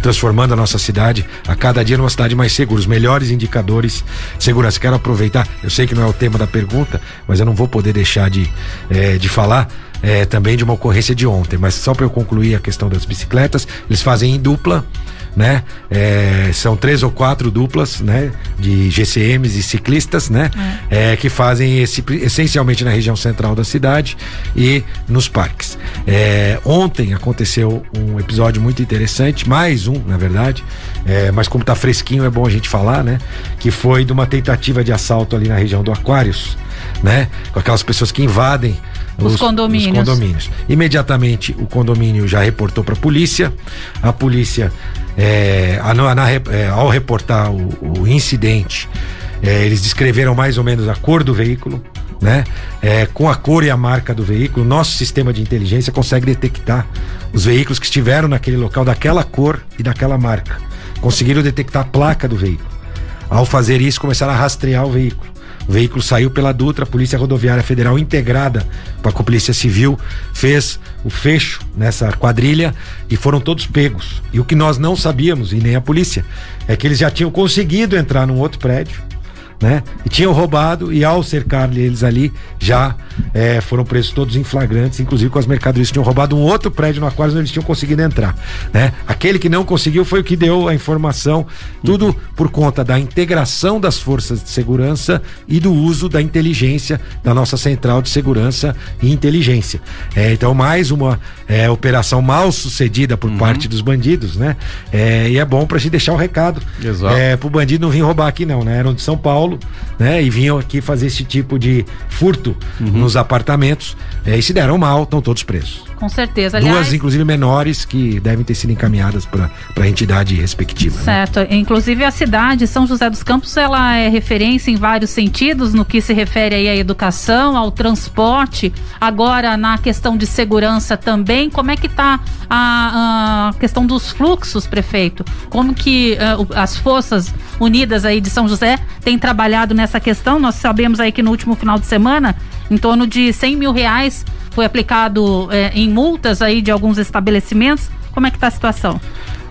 transformando a nossa cidade a cada dia numa cidade mais segura, os melhores indicadores de segurança. Quero aproveitar, eu sei que não é o tema da pergunta, mas eu não vou poder deixar de, é, de falar. É, também de uma ocorrência de ontem, mas só para eu concluir a questão das bicicletas, eles fazem em dupla, né? É, são três ou quatro duplas, né? De GCMs e ciclistas, né? É. É, que fazem esse essencialmente na região central da cidade e nos parques. É, ontem aconteceu um episódio muito interessante, mais um, na verdade, é, mas como tá fresquinho é bom a gente falar, né? Que foi de uma tentativa de assalto ali na região do Aquários, né? Com aquelas pessoas que invadem os, os, condomínios. os, condomínios. Imediatamente o condomínio já reportou para a polícia. A polícia, é, a, na, é, ao reportar o, o incidente, é, eles descreveram mais ou menos a cor do veículo. Né? É, com a cor e a marca do veículo, nosso sistema de inteligência consegue detectar os veículos que estiveram naquele local daquela cor e daquela marca. Conseguiram detectar a placa do veículo. Ao fazer isso, começaram a rastrear o veículo. O veículo saiu pela Dutra, a Polícia Rodoviária Federal integrada com a Polícia Civil fez o fecho nessa quadrilha e foram todos pegos. E o que nós não sabíamos, e nem a polícia, é que eles já tinham conseguido entrar num outro prédio né? E tinham roubado e ao cercar eles ali já é, foram presos todos em flagrantes, inclusive com as mercadorias. Tinham roubado um outro prédio no qual eles tinham conseguido entrar, né? Aquele que não conseguiu foi o que deu a informação, tudo por conta da integração das forças de segurança e do uso da inteligência da nossa central de segurança e inteligência. É, então, mais uma é, operação mal sucedida por uhum. parte dos bandidos, né? É, e é bom pra gente deixar o recado. Exato. É, pro bandido não vir roubar aqui, não, né? Eram de São Paulo Paulo, né? E vinham aqui fazer esse tipo de furto uhum. nos apartamentos é, e se deram mal, estão todos presos. Com certeza. Aliás, Duas, inclusive, menores que devem ter sido encaminhadas para a entidade respectiva. Né? Certo. Né? Inclusive, a cidade, São José dos Campos, ela é referência em vários sentidos no que se refere aí à educação, ao transporte. Agora, na questão de segurança também, como é que está a, a, questão dos fluxos, prefeito? Como que uh, as forças unidas aí de São José têm trabalhado nessa questão? Nós sabemos aí que no último final de semana, em torno de 100 mil reais foi aplicado é, em multas aí de alguns estabelecimentos. Como é que está a situação?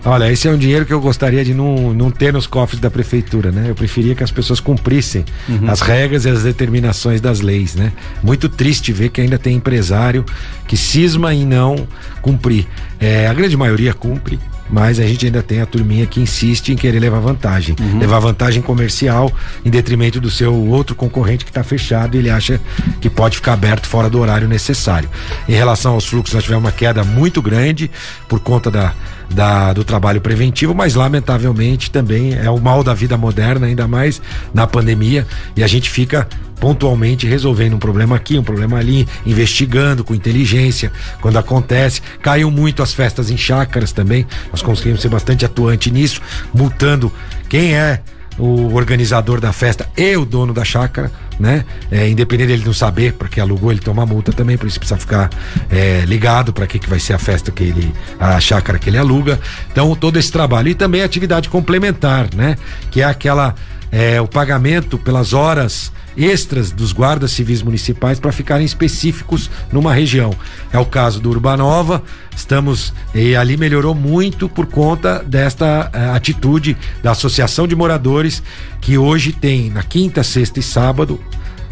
Olha, esse é um dinheiro que eu gostaria de não, não ter nos cofres da prefeitura, né? Eu preferia que as pessoas cumprissem uhum. as regras e as determinações das leis, né? Muito triste ver que ainda tem empresário que cisma em não cumprir. É, a grande maioria cumpre, mas a gente ainda tem a turminha que insiste em querer levar vantagem, uhum. levar vantagem comercial em detrimento do seu outro concorrente que está fechado e ele acha que pode ficar aberto fora do horário necessário. Em relação aos fluxos, nós tivemos uma queda muito grande por conta da, da, do trabalho preventivo, mas lamentavelmente também é o mal da vida moderna, ainda mais na pandemia, e a gente fica pontualmente resolvendo um problema aqui, um problema ali, investigando com inteligência quando acontece. Caiu muito as festas em chácaras também. Nós conseguimos ser bastante atuante nisso, multando quem é o organizador da festa e o dono da chácara, né? É, independente dele não saber, porque alugou, ele toma multa também, por isso precisa ficar é, ligado para que, que vai ser a festa que ele, a chácara que ele aluga. Então, todo esse trabalho. E também atividade complementar, né? Que é aquela, é, o pagamento pelas horas extras dos guardas civis municipais para ficarem específicos numa região. É o caso do Urbanova, estamos e ali melhorou muito por conta desta uh, atitude da Associação de Moradores que hoje tem na quinta, sexta e sábado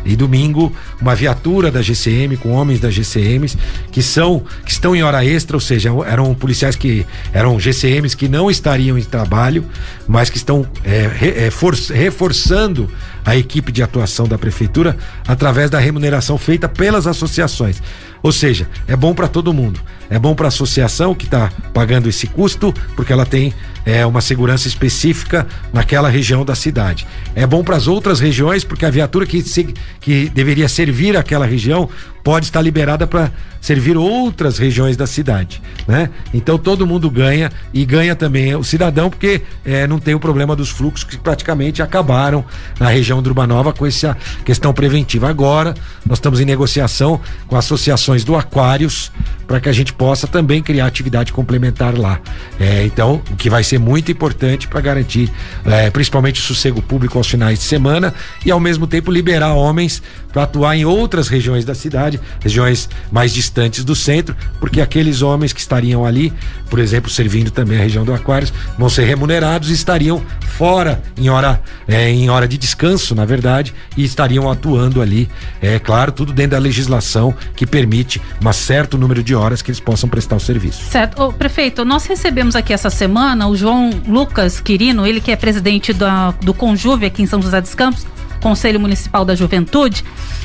e domingo uma viatura da GCM com homens da GCMs que são que estão em hora extra, ou seja, eram policiais que eram GCMs que não estariam em trabalho, mas que estão é, re, é, for, reforçando a equipe de atuação da prefeitura através da remuneração feita pelas associações. Ou seja, é bom para todo mundo. É bom para a associação que está pagando esse custo, porque ela tem é, uma segurança específica naquela região da cidade. É bom para as outras regiões, porque a viatura que, se, que deveria servir aquela região pode estar liberada para servir outras regiões da cidade, né? Então todo mundo ganha e ganha também o cidadão porque é, não tem o problema dos fluxos que praticamente acabaram na região de Urbanova com essa questão preventiva. Agora nós estamos em negociação com associações do Aquários para que a gente possa também criar atividade complementar lá. É, então, o que vai ser muito importante para garantir, é, principalmente o sossego público aos finais de semana e ao mesmo tempo liberar homens para atuar em outras regiões da cidade, regiões mais distantes do centro, porque aqueles homens que estariam ali, por exemplo, servindo também a região do Aquários, vão ser remunerados e estariam fora em hora, é, em hora de descanso, na verdade, e estariam atuando ali, é claro, tudo dentro da legislação que permite um certo número de horas que eles possam prestar o serviço. Certo. Ô, prefeito, nós recebemos aqui essa semana o João Lucas Quirino, ele que é presidente da, do Conjuve aqui em São José dos Campos, Conselho Municipal da Juventude.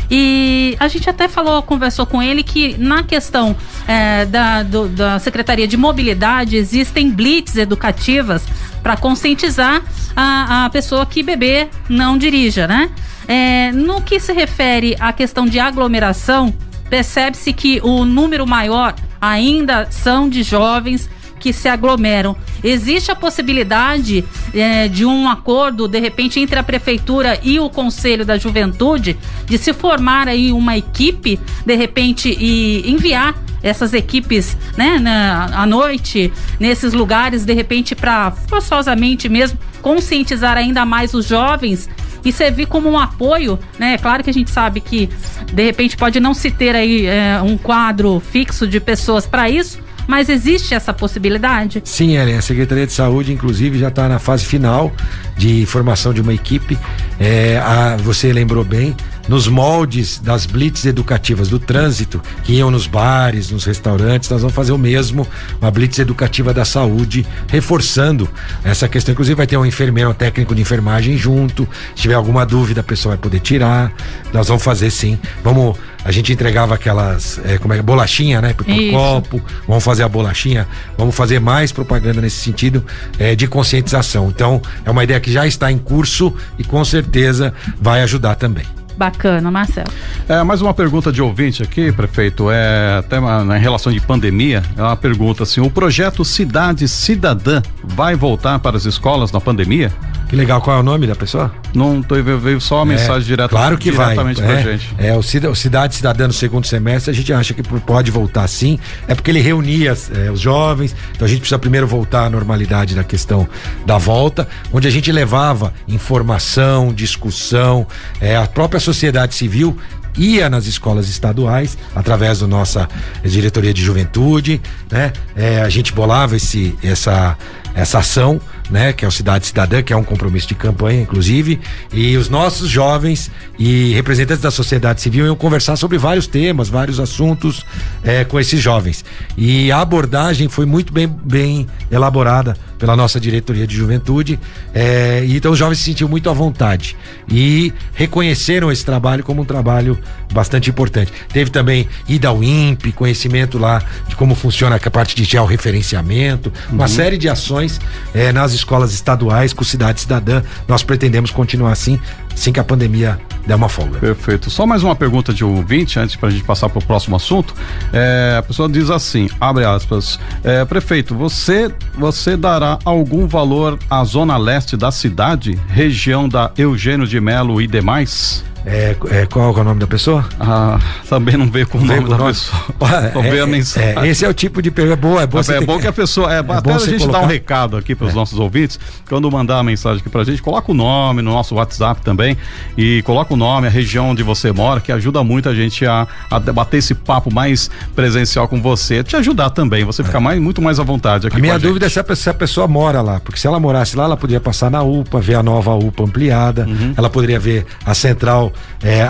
E a gente até falou, conversou com ele que na questão é, da, do, da Secretaria de Mobilidade existem blitz educativas para conscientizar a, a pessoa que beber não dirija, né? É, no que se refere à questão de aglomeração, percebe-se que o número maior ainda são de jovens que se aglomeram. Existe a possibilidade é, de um acordo, de repente, entre a prefeitura e o Conselho da Juventude, de se formar aí uma equipe, de repente, e enviar essas equipes, né, na, à noite, nesses lugares, de repente, para forçosamente mesmo conscientizar ainda mais os jovens e servir como um apoio, né? É claro que a gente sabe que de repente pode não se ter aí é, um quadro fixo de pessoas para isso, mas existe essa possibilidade? Sim, Ellen. A Secretaria de Saúde, inclusive, já está na fase final de formação de uma equipe. É, a, você lembrou bem, nos moldes das blitz educativas do trânsito, que iam nos bares, nos restaurantes, nós vamos fazer o mesmo, uma blitz educativa da saúde, reforçando essa questão. Inclusive, vai ter um enfermeiro, um técnico de enfermagem junto. Se tiver alguma dúvida, a pessoa vai poder tirar. Nós vamos fazer sim. Vamos a gente entregava aquelas, é, como é, bolachinha, né? Por copo, vamos fazer a bolachinha, vamos fazer mais propaganda nesse sentido é, de conscientização. Então, é uma ideia que já está em curso e com certeza vai ajudar também. Bacana, Marcelo. É, mais uma pergunta de ouvinte aqui, prefeito, é até uma, em relação de pandemia, é uma pergunta assim, o projeto Cidade Cidadã vai voltar para as escolas na pandemia? Que legal, qual é o nome da pessoa? Não tô, veio só uma é, mensagem direta, claro que diretamente vai, pra é, gente. É, o, Cida, o Cidade Cidadã no segundo semestre, a gente acha que pode voltar sim, é porque ele reunia é, os jovens, então a gente precisa primeiro voltar à normalidade da questão da volta, onde a gente levava informação, discussão, é, a própria sociedade civil ia nas escolas estaduais através da nossa diretoria de juventude, né? É, a gente bolava esse, essa, essa ação, né, que é o Cidade Cidadã, que é um compromisso de campanha, inclusive, e os nossos jovens e representantes da sociedade civil iam conversar sobre vários temas, vários assuntos é, com esses jovens. E a abordagem foi muito bem, bem elaborada pela nossa diretoria de juventude, é, então os jovens se sentiam muito à vontade e reconheceram esse trabalho como um trabalho bastante importante. Teve também ida ao INPE, conhecimento lá de como funciona a parte de georreferenciamento, uma uhum. série de ações é, nas escolas estaduais com Cidade Cidadã. Nós pretendemos continuar assim, assim que a pandemia der uma folga. Perfeito. Só mais uma pergunta de ouvinte, antes para a gente passar para o próximo assunto. É, a pessoa diz assim, abre aspas, é, prefeito, você, você dará algum valor à zona leste da cidade, região da Eugênio de Melo e demais? É, é, qual é o nome da pessoa? Ah, também não veio com o nome da nome. pessoa. Só é, a mensagem. É, esse é o tipo de pergunta. É boa, é boa. É, bom que, a pessoa. É, é até a gente colocar... dar um recado aqui para os é. nossos ouvintes. Quando mandar a mensagem aqui para a gente, coloca o nome no nosso WhatsApp também. E coloca o nome, a região onde você mora, que ajuda muito a gente a, a bater esse papo mais presencial com você. Te ajudar também, você ficar mais, muito mais à vontade aqui. A minha a dúvida é se a, se a, pessoa mora lá, porque se ela morasse lá, ela poderia passar na UPA, ver a nova UPA ampliada, uhum. ela poderia ver a central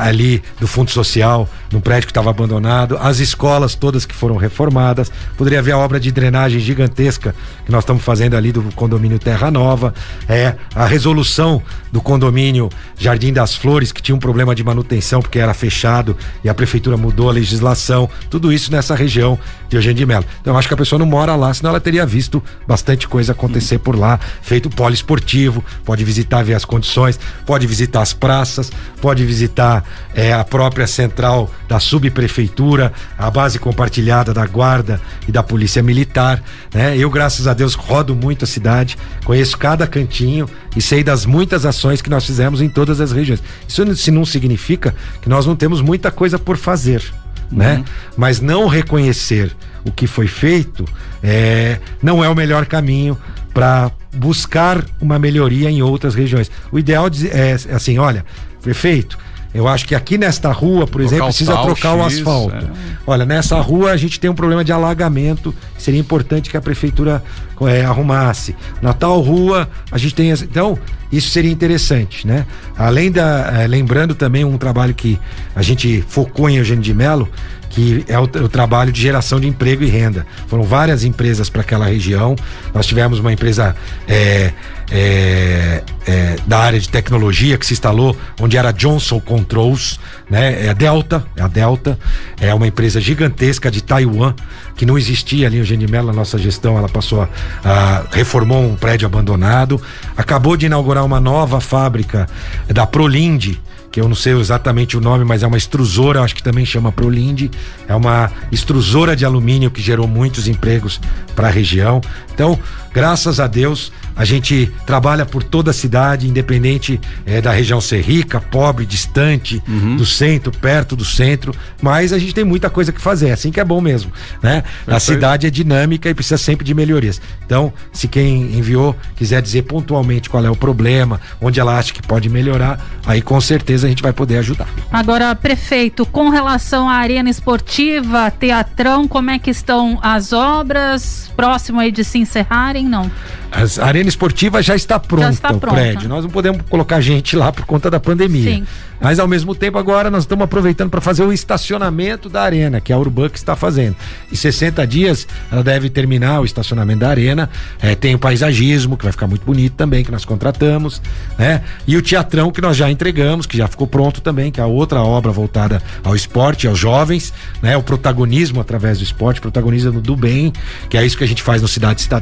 ali ali do Fundo Social, num prédio que estava abandonado, as escolas todas que foram reformadas, poderia haver a obra de drenagem gigantesca que nós estamos fazendo ali do condomínio Terra Nova, é a resolução do condomínio Jardim das Flores, que tinha um problema de manutenção porque era fechado e a prefeitura mudou a legislação, tudo isso nessa região de Eugênio de Mello. Então acho que a pessoa não mora lá, senão ela teria visto bastante coisa acontecer por lá, feito poliesportivo, pode visitar, ver as condições, pode visitar as praças, pode visitar é, a própria central da subprefeitura, a base compartilhada da guarda e da polícia militar. Né? Eu, graças a Deus, rodo muito a cidade, conheço cada cantinho e sei das muitas ações que nós fizemos em todas as regiões. Isso não significa que nós não temos muita coisa por fazer. Né? Uhum. Mas não reconhecer o que foi feito é, não é o melhor caminho para buscar uma melhoria em outras regiões. O ideal é assim, olha, prefeito, eu acho que aqui nesta rua, por exemplo, precisa trocar X, o asfalto. É. Olha, nessa rua a gente tem um problema de alagamento, seria importante que a prefeitura é, arrumasse. Na tal rua a gente tem. Então, isso seria interessante, né? Além da. É, lembrando também um trabalho que a gente focou em Eugênio de Melo, que é o, o, trabalho de geração de emprego e renda. Foram várias empresas para aquela região. Nós tivemos uma empresa é, é, é, da área de tecnologia que se instalou, onde era Johnson Controls, né? É a Delta, é a Delta, é uma empresa gigantesca de Taiwan que não existia ali em Eugênio Mello na nossa gestão. Ela passou a, a reformou um prédio abandonado, acabou de inaugurar uma nova fábrica da Prolinde que eu não sei exatamente o nome, mas é uma extrusora, acho que também chama Prolinde. É uma extrusora de alumínio que gerou muitos empregos para a região. Então, graças a Deus, a gente trabalha por toda a cidade, independente é, da região ser rica, pobre, distante, uhum. do centro, perto do centro, mas a gente tem muita coisa que fazer, assim que é bom mesmo, né? A cidade é dinâmica e precisa sempre de melhorias. Então, se quem enviou quiser dizer pontualmente qual é o problema, onde ela acha que pode melhorar, aí com certeza a gente vai poder ajudar. Agora, prefeito, com relação à arena esportiva, teatrão, como é que estão as obras? Próximo aí de se encerrarem, não? A arena esportiva já está pronta, já está o pronta. prédio. Nós não podemos colocar gente lá por conta da pandemia. Sim. Mas ao mesmo tempo agora nós estamos aproveitando para fazer o estacionamento da arena, que a Urban está fazendo. Em 60 dias ela deve terminar o estacionamento da arena. É, tem o paisagismo, que vai ficar muito bonito também, que nós contratamos, né? E o teatrão que nós já entregamos, que já ficou pronto também, que é a outra obra voltada ao esporte, aos jovens, né? O protagonismo através do esporte, protagonismo do bem, que é isso que a gente faz no Cidade Cidadã,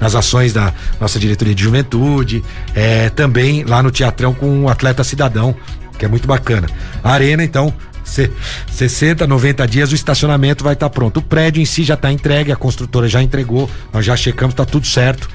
nas ações da nossa diretoria de juventude, é, também lá no teatrão com o atleta cidadão, que é muito bacana. Arena, então, 60, 90 dias o estacionamento vai estar tá pronto. O prédio em si já está entregue, a construtora já entregou, nós já checamos, está tudo certo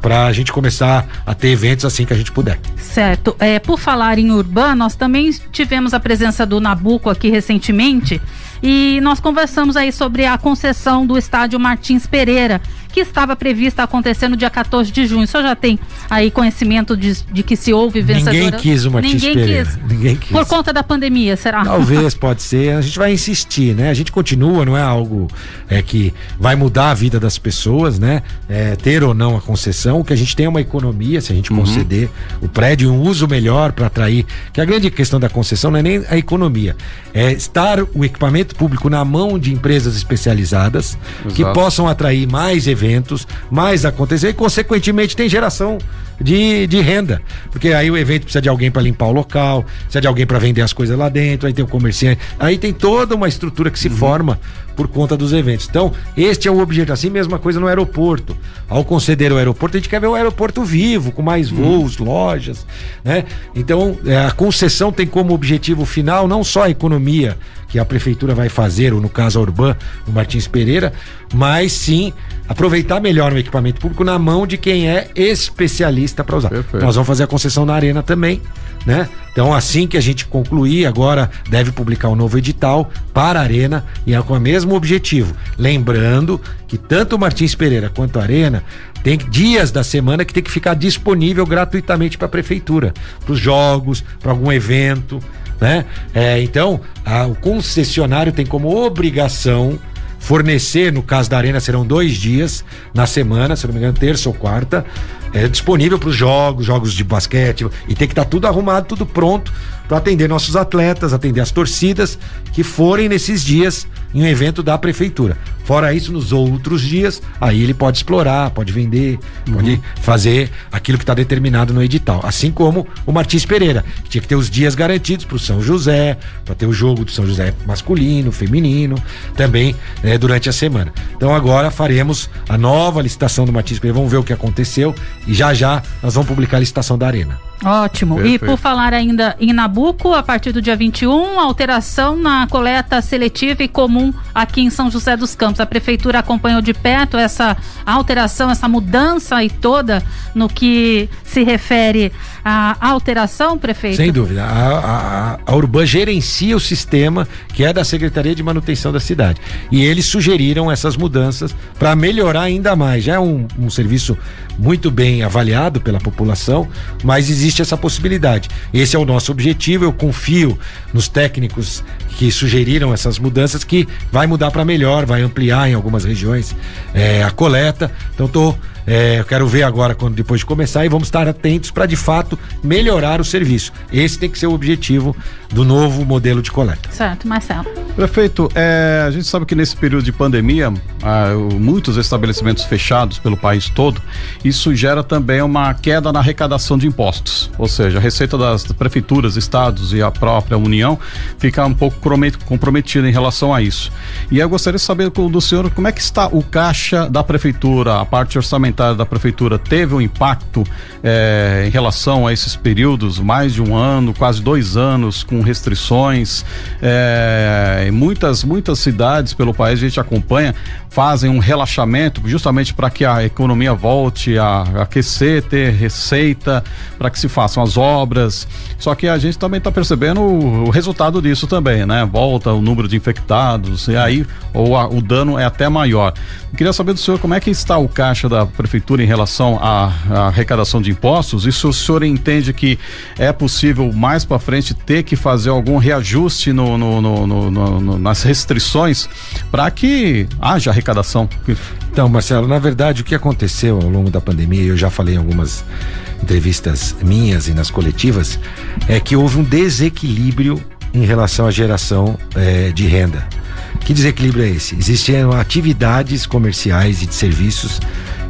para a gente começar a ter eventos assim que a gente puder. Certo. É, por falar em urbano, nós também tivemos a presença do Nabuco aqui recentemente e nós conversamos aí sobre a concessão do estádio Martins Pereira, que estava prevista acontecer no dia 14 de junho. O senhor já tem aí conhecimento de, de que se houve vencedora? Ninguém quis o Martins Ninguém Pereira. quis. Ninguém quis. Por conta da pandemia, será? Talvez, pode ser. A gente vai insistir, né? A gente continua, não é algo é, que vai mudar a vida das pessoas, né? É, ter ou não a concessão. O que a gente tem é uma economia, se a gente conceder o prédio, um uso melhor para atrair. Que a grande questão da concessão não é nem a economia, é estar o equipamento público na mão de empresas especializadas que Exato. possam atrair mais eventos, mais acontecer e, consequentemente, tem geração de, de renda. Porque aí o evento precisa de alguém para limpar o local, precisa de alguém para vender as coisas lá dentro, aí tem o comerciante, aí tem toda uma estrutura que se forma por conta dos eventos. Então, este é o objetivo. Assim, mesma coisa no aeroporto. Ao conceder o aeroporto, a gente quer ver o aeroporto vivo, com mais voos, lojas, né? Então, é, a concessão tem como objetivo final não só a economia que a prefeitura vai fazer, ou no caso a Urban, no Martins Pereira, mas sim aproveitar melhor o equipamento público na mão de quem é especialista para usar. Perfeito. Nós vamos fazer a concessão na arena também, né? Então, assim que a gente concluir, agora deve publicar um novo edital para a arena e é com o mesmo objetivo. Lembrando que tanto o Martins Pereira quanto a arena tem dias da semana que tem que ficar disponível gratuitamente para a prefeitura, para os jogos, para algum evento, né? É, então, a- o concessionário tem como obrigação fornecer, no caso da Arena, serão dois dias na semana, se não me engano, terça ou quarta, é disponível para os jogos, jogos de basquete, e tem que estar tudo arrumado, tudo pronto para atender nossos atletas, atender as torcidas que forem nesses dias em um evento da prefeitura. Fora isso, nos outros dias, aí ele pode explorar, pode vender, pode fazer aquilo que está determinado no edital. Assim como o Martins Pereira, que tinha que ter os dias garantidos para o São José, para ter o jogo do São José masculino, feminino, também né, durante a semana. Então agora faremos a nova licitação do Martins Pereira, vamos ver o que aconteceu e já já nós vamos publicar a licitação da Arena. Ótimo. E Perfeito. por falar ainda em Nabuco, a partir do dia 21, alteração na coleta seletiva e comum aqui em São José dos Campos. A prefeitura acompanhou de perto essa alteração, essa mudança e toda no que se refere à alteração, prefeito? Sem dúvida. A, a, a Urban gerencia o sistema que é da Secretaria de Manutenção da cidade. E eles sugeriram essas mudanças para melhorar ainda mais. Já é um, um serviço muito bem avaliado pela população, mas existe essa possibilidade. Esse é o nosso objetivo. Eu confio nos técnicos que sugeriram essas mudanças que vai mudar para melhor, vai ampliar em algumas regiões é, a coleta. Então tô é, eu quero ver agora quando depois de começar e vamos estar atentos para de fato melhorar o serviço. Esse tem que ser o objetivo do novo modelo de coleta. Certo, Marcelo. Prefeito, é, a gente sabe que nesse período de pandemia, o- muitos estabelecimentos fechados pelo país todo, isso gera também uma queda na arrecadação de impostos. Ou seja, a receita das prefeituras, estados e a própria União fica um pouco comprometida em relação a isso. E eu gostaria de saber do senhor como é que está o caixa da prefeitura, a parte orçamentária da prefeitura teve um impacto eh, em relação a esses períodos, mais de um ano, quase dois anos, com restrições. eh, em muitas, muitas cidades pelo país a gente acompanha, fazem um relaxamento justamente para que a economia volte a aquecer, ter receita, para que se façam as obras. Só que a gente também está percebendo o, o resultado disso também, né? Volta o número de infectados, e aí ou a- o dano é até maior. Eu queria saber do senhor como é que está o caixa da prefeitura em relação à, arrecadação de impostos e se o senhor entende que é possível mais para frente ter que fazer algum reajuste no- no- no- nas restrições para que haja arrecadação. Então, Marcelo, na verdade, o que aconteceu ao longo da pandemia, eu já falei em algumas entrevistas minhas e nas coletivas, é que houve um desequilíbrio em relação à geração eh, de renda. Que desequilíbrio é esse? Existiam atividades comerciais e de serviços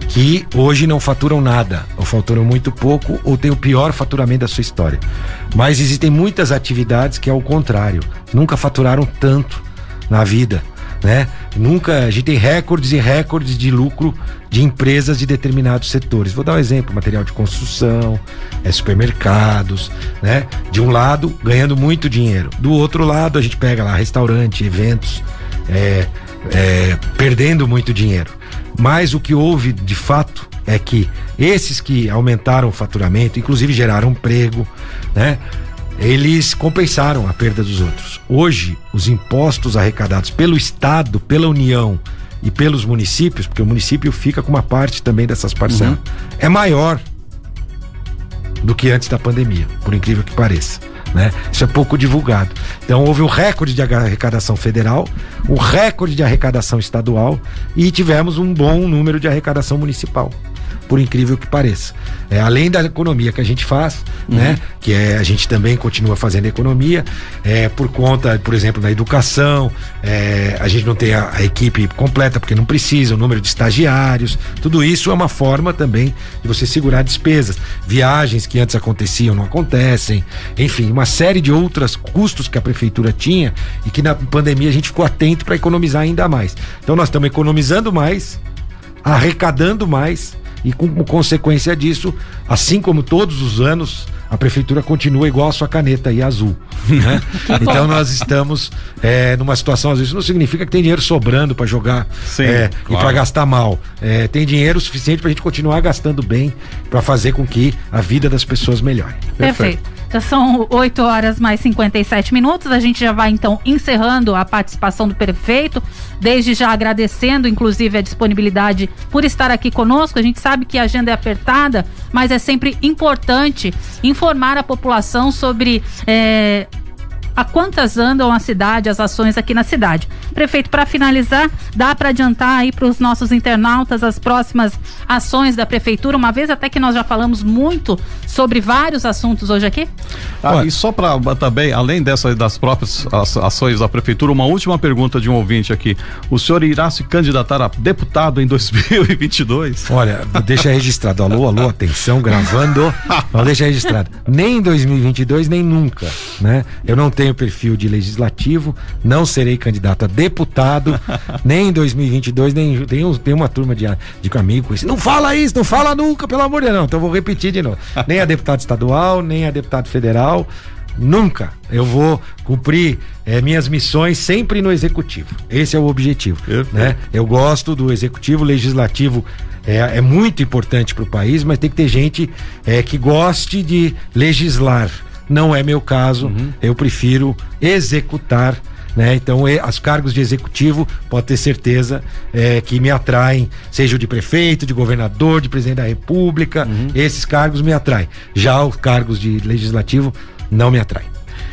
que hoje não faturam nada, ou faturam muito pouco, ou têm o pior faturamento da sua história. Mas existem muitas atividades que é o contrário, nunca faturaram tanto na vida, né? Nunca, a gente tem recordes e recordes de lucro de empresas de determinados setores. Vou dar um exemplo: material de construção, é, supermercados, né? De um lado, ganhando muito dinheiro. Do outro lado, a gente pega lá restaurante, eventos, é, é, perdendo muito dinheiro. Mas o que houve de fato é que esses que aumentaram o faturamento, inclusive geraram emprego, né? Eles compensaram a perda dos outros. Hoje, os impostos arrecadados pelo Estado, pela União e pelos municípios, porque o município fica com uma parte também dessas parcelas, uhum. é maior do que antes da pandemia, por incrível que pareça. Né? Isso é pouco divulgado. Então houve um recorde de arrecadação federal, um recorde de arrecadação estadual e tivemos um bom número de arrecadação municipal por incrível que pareça. É, além da economia que a gente faz, uhum. né? Que é, a gente também continua fazendo economia, é, por conta, por exemplo, da educação, é, a gente não tem a, a, equipe completa porque não precisa, o número de estagiários, tudo isso é uma forma também de você segurar despesas. Viagens que antes aconteciam não acontecem, enfim, uma série de outros custos que a prefeitura tinha e que na pandemia a gente ficou atento para economizar ainda mais. Então nós estamos economizando mais, arrecadando mais e como consequência disso, assim como todos os anos, a prefeitura continua igual a sua caneta aí azul. Né? então nós estamos é, numa situação, às vezes não significa que tem dinheiro sobrando para jogar Sim, é, claro. e para gastar mal. É, tem dinheiro suficiente para a gente continuar gastando bem para fazer com que a vida das pessoas melhore. Perfeito. Perfeito. Já são 8 horas mais 57 minutos. A gente já vai então encerrando a participação do prefeito. Desde já agradecendo, inclusive, a disponibilidade por estar aqui conosco. A gente sabe que a agenda é apertada, mas é sempre importante informar a população sobre é, a quantas andam a cidade, as ações aqui na cidade. Prefeito, para finalizar, dá para adiantar aí para os nossos internautas as próximas ações da prefeitura, uma vez até que nós já falamos muito sobre vários assuntos hoje aqui? Ah, e só para também, além dessa das próprias ações da prefeitura, uma última pergunta de um ouvinte aqui. O senhor irá se candidatar a deputado em 2022? Olha, deixa registrado. Alô, alô, atenção, gravando. Não, deixa registrado. Nem em 2022, nem nunca, né? Eu não tenho tenho perfil de legislativo, não serei candidato a deputado, nem em 2022, nem tem, tem uma turma de, de amigos. Não fala isso, não fala nunca, pelo amor de Deus. Não, então vou repetir de novo. Nem a deputado estadual, nem a deputado federal. Nunca. Eu vou cumprir é, minhas missões sempre no executivo. Esse é o objetivo. Né? Eu gosto do executivo, legislativo é, é muito importante para o país, mas tem que ter gente é, que goste de legislar. Não é meu caso. Uhum. Eu prefiro executar. Né? Então, os cargos de executivo, pode ter certeza é, que me atraem, seja o de prefeito, de governador, de presidente da república, uhum. esses cargos me atraem. Já os cargos de legislativo não me atraem.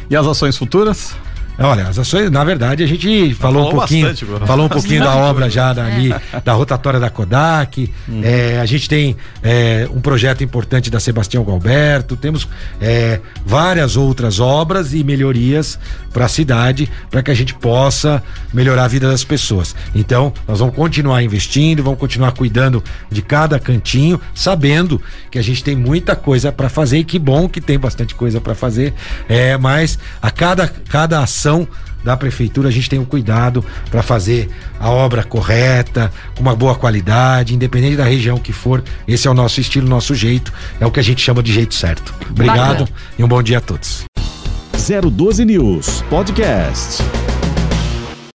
E as ações futuras? Olha, as ações, na verdade, a gente falou, falou um pouquinho, bastante, falou um pouquinho da obra já dali, é. da rotatória da Kodak. Hum. É, a gente tem é, um projeto importante da Sebastião Galberto. Temos é, várias outras obras e melhorias para a cidade, para que a gente possa melhorar a vida das pessoas. Então, nós vamos continuar investindo, vamos continuar cuidando de cada cantinho, sabendo que a gente tem muita coisa para fazer e que bom que tem bastante coisa para fazer. É, mas a cada cada ação ação da prefeitura, a gente tem um cuidado para fazer a obra correta, com uma boa qualidade, independente da região que for. Esse é o nosso estilo, nosso jeito, é o que a gente chama de jeito certo. Obrigado Bacana. e um bom dia a todos. 012 News Podcast.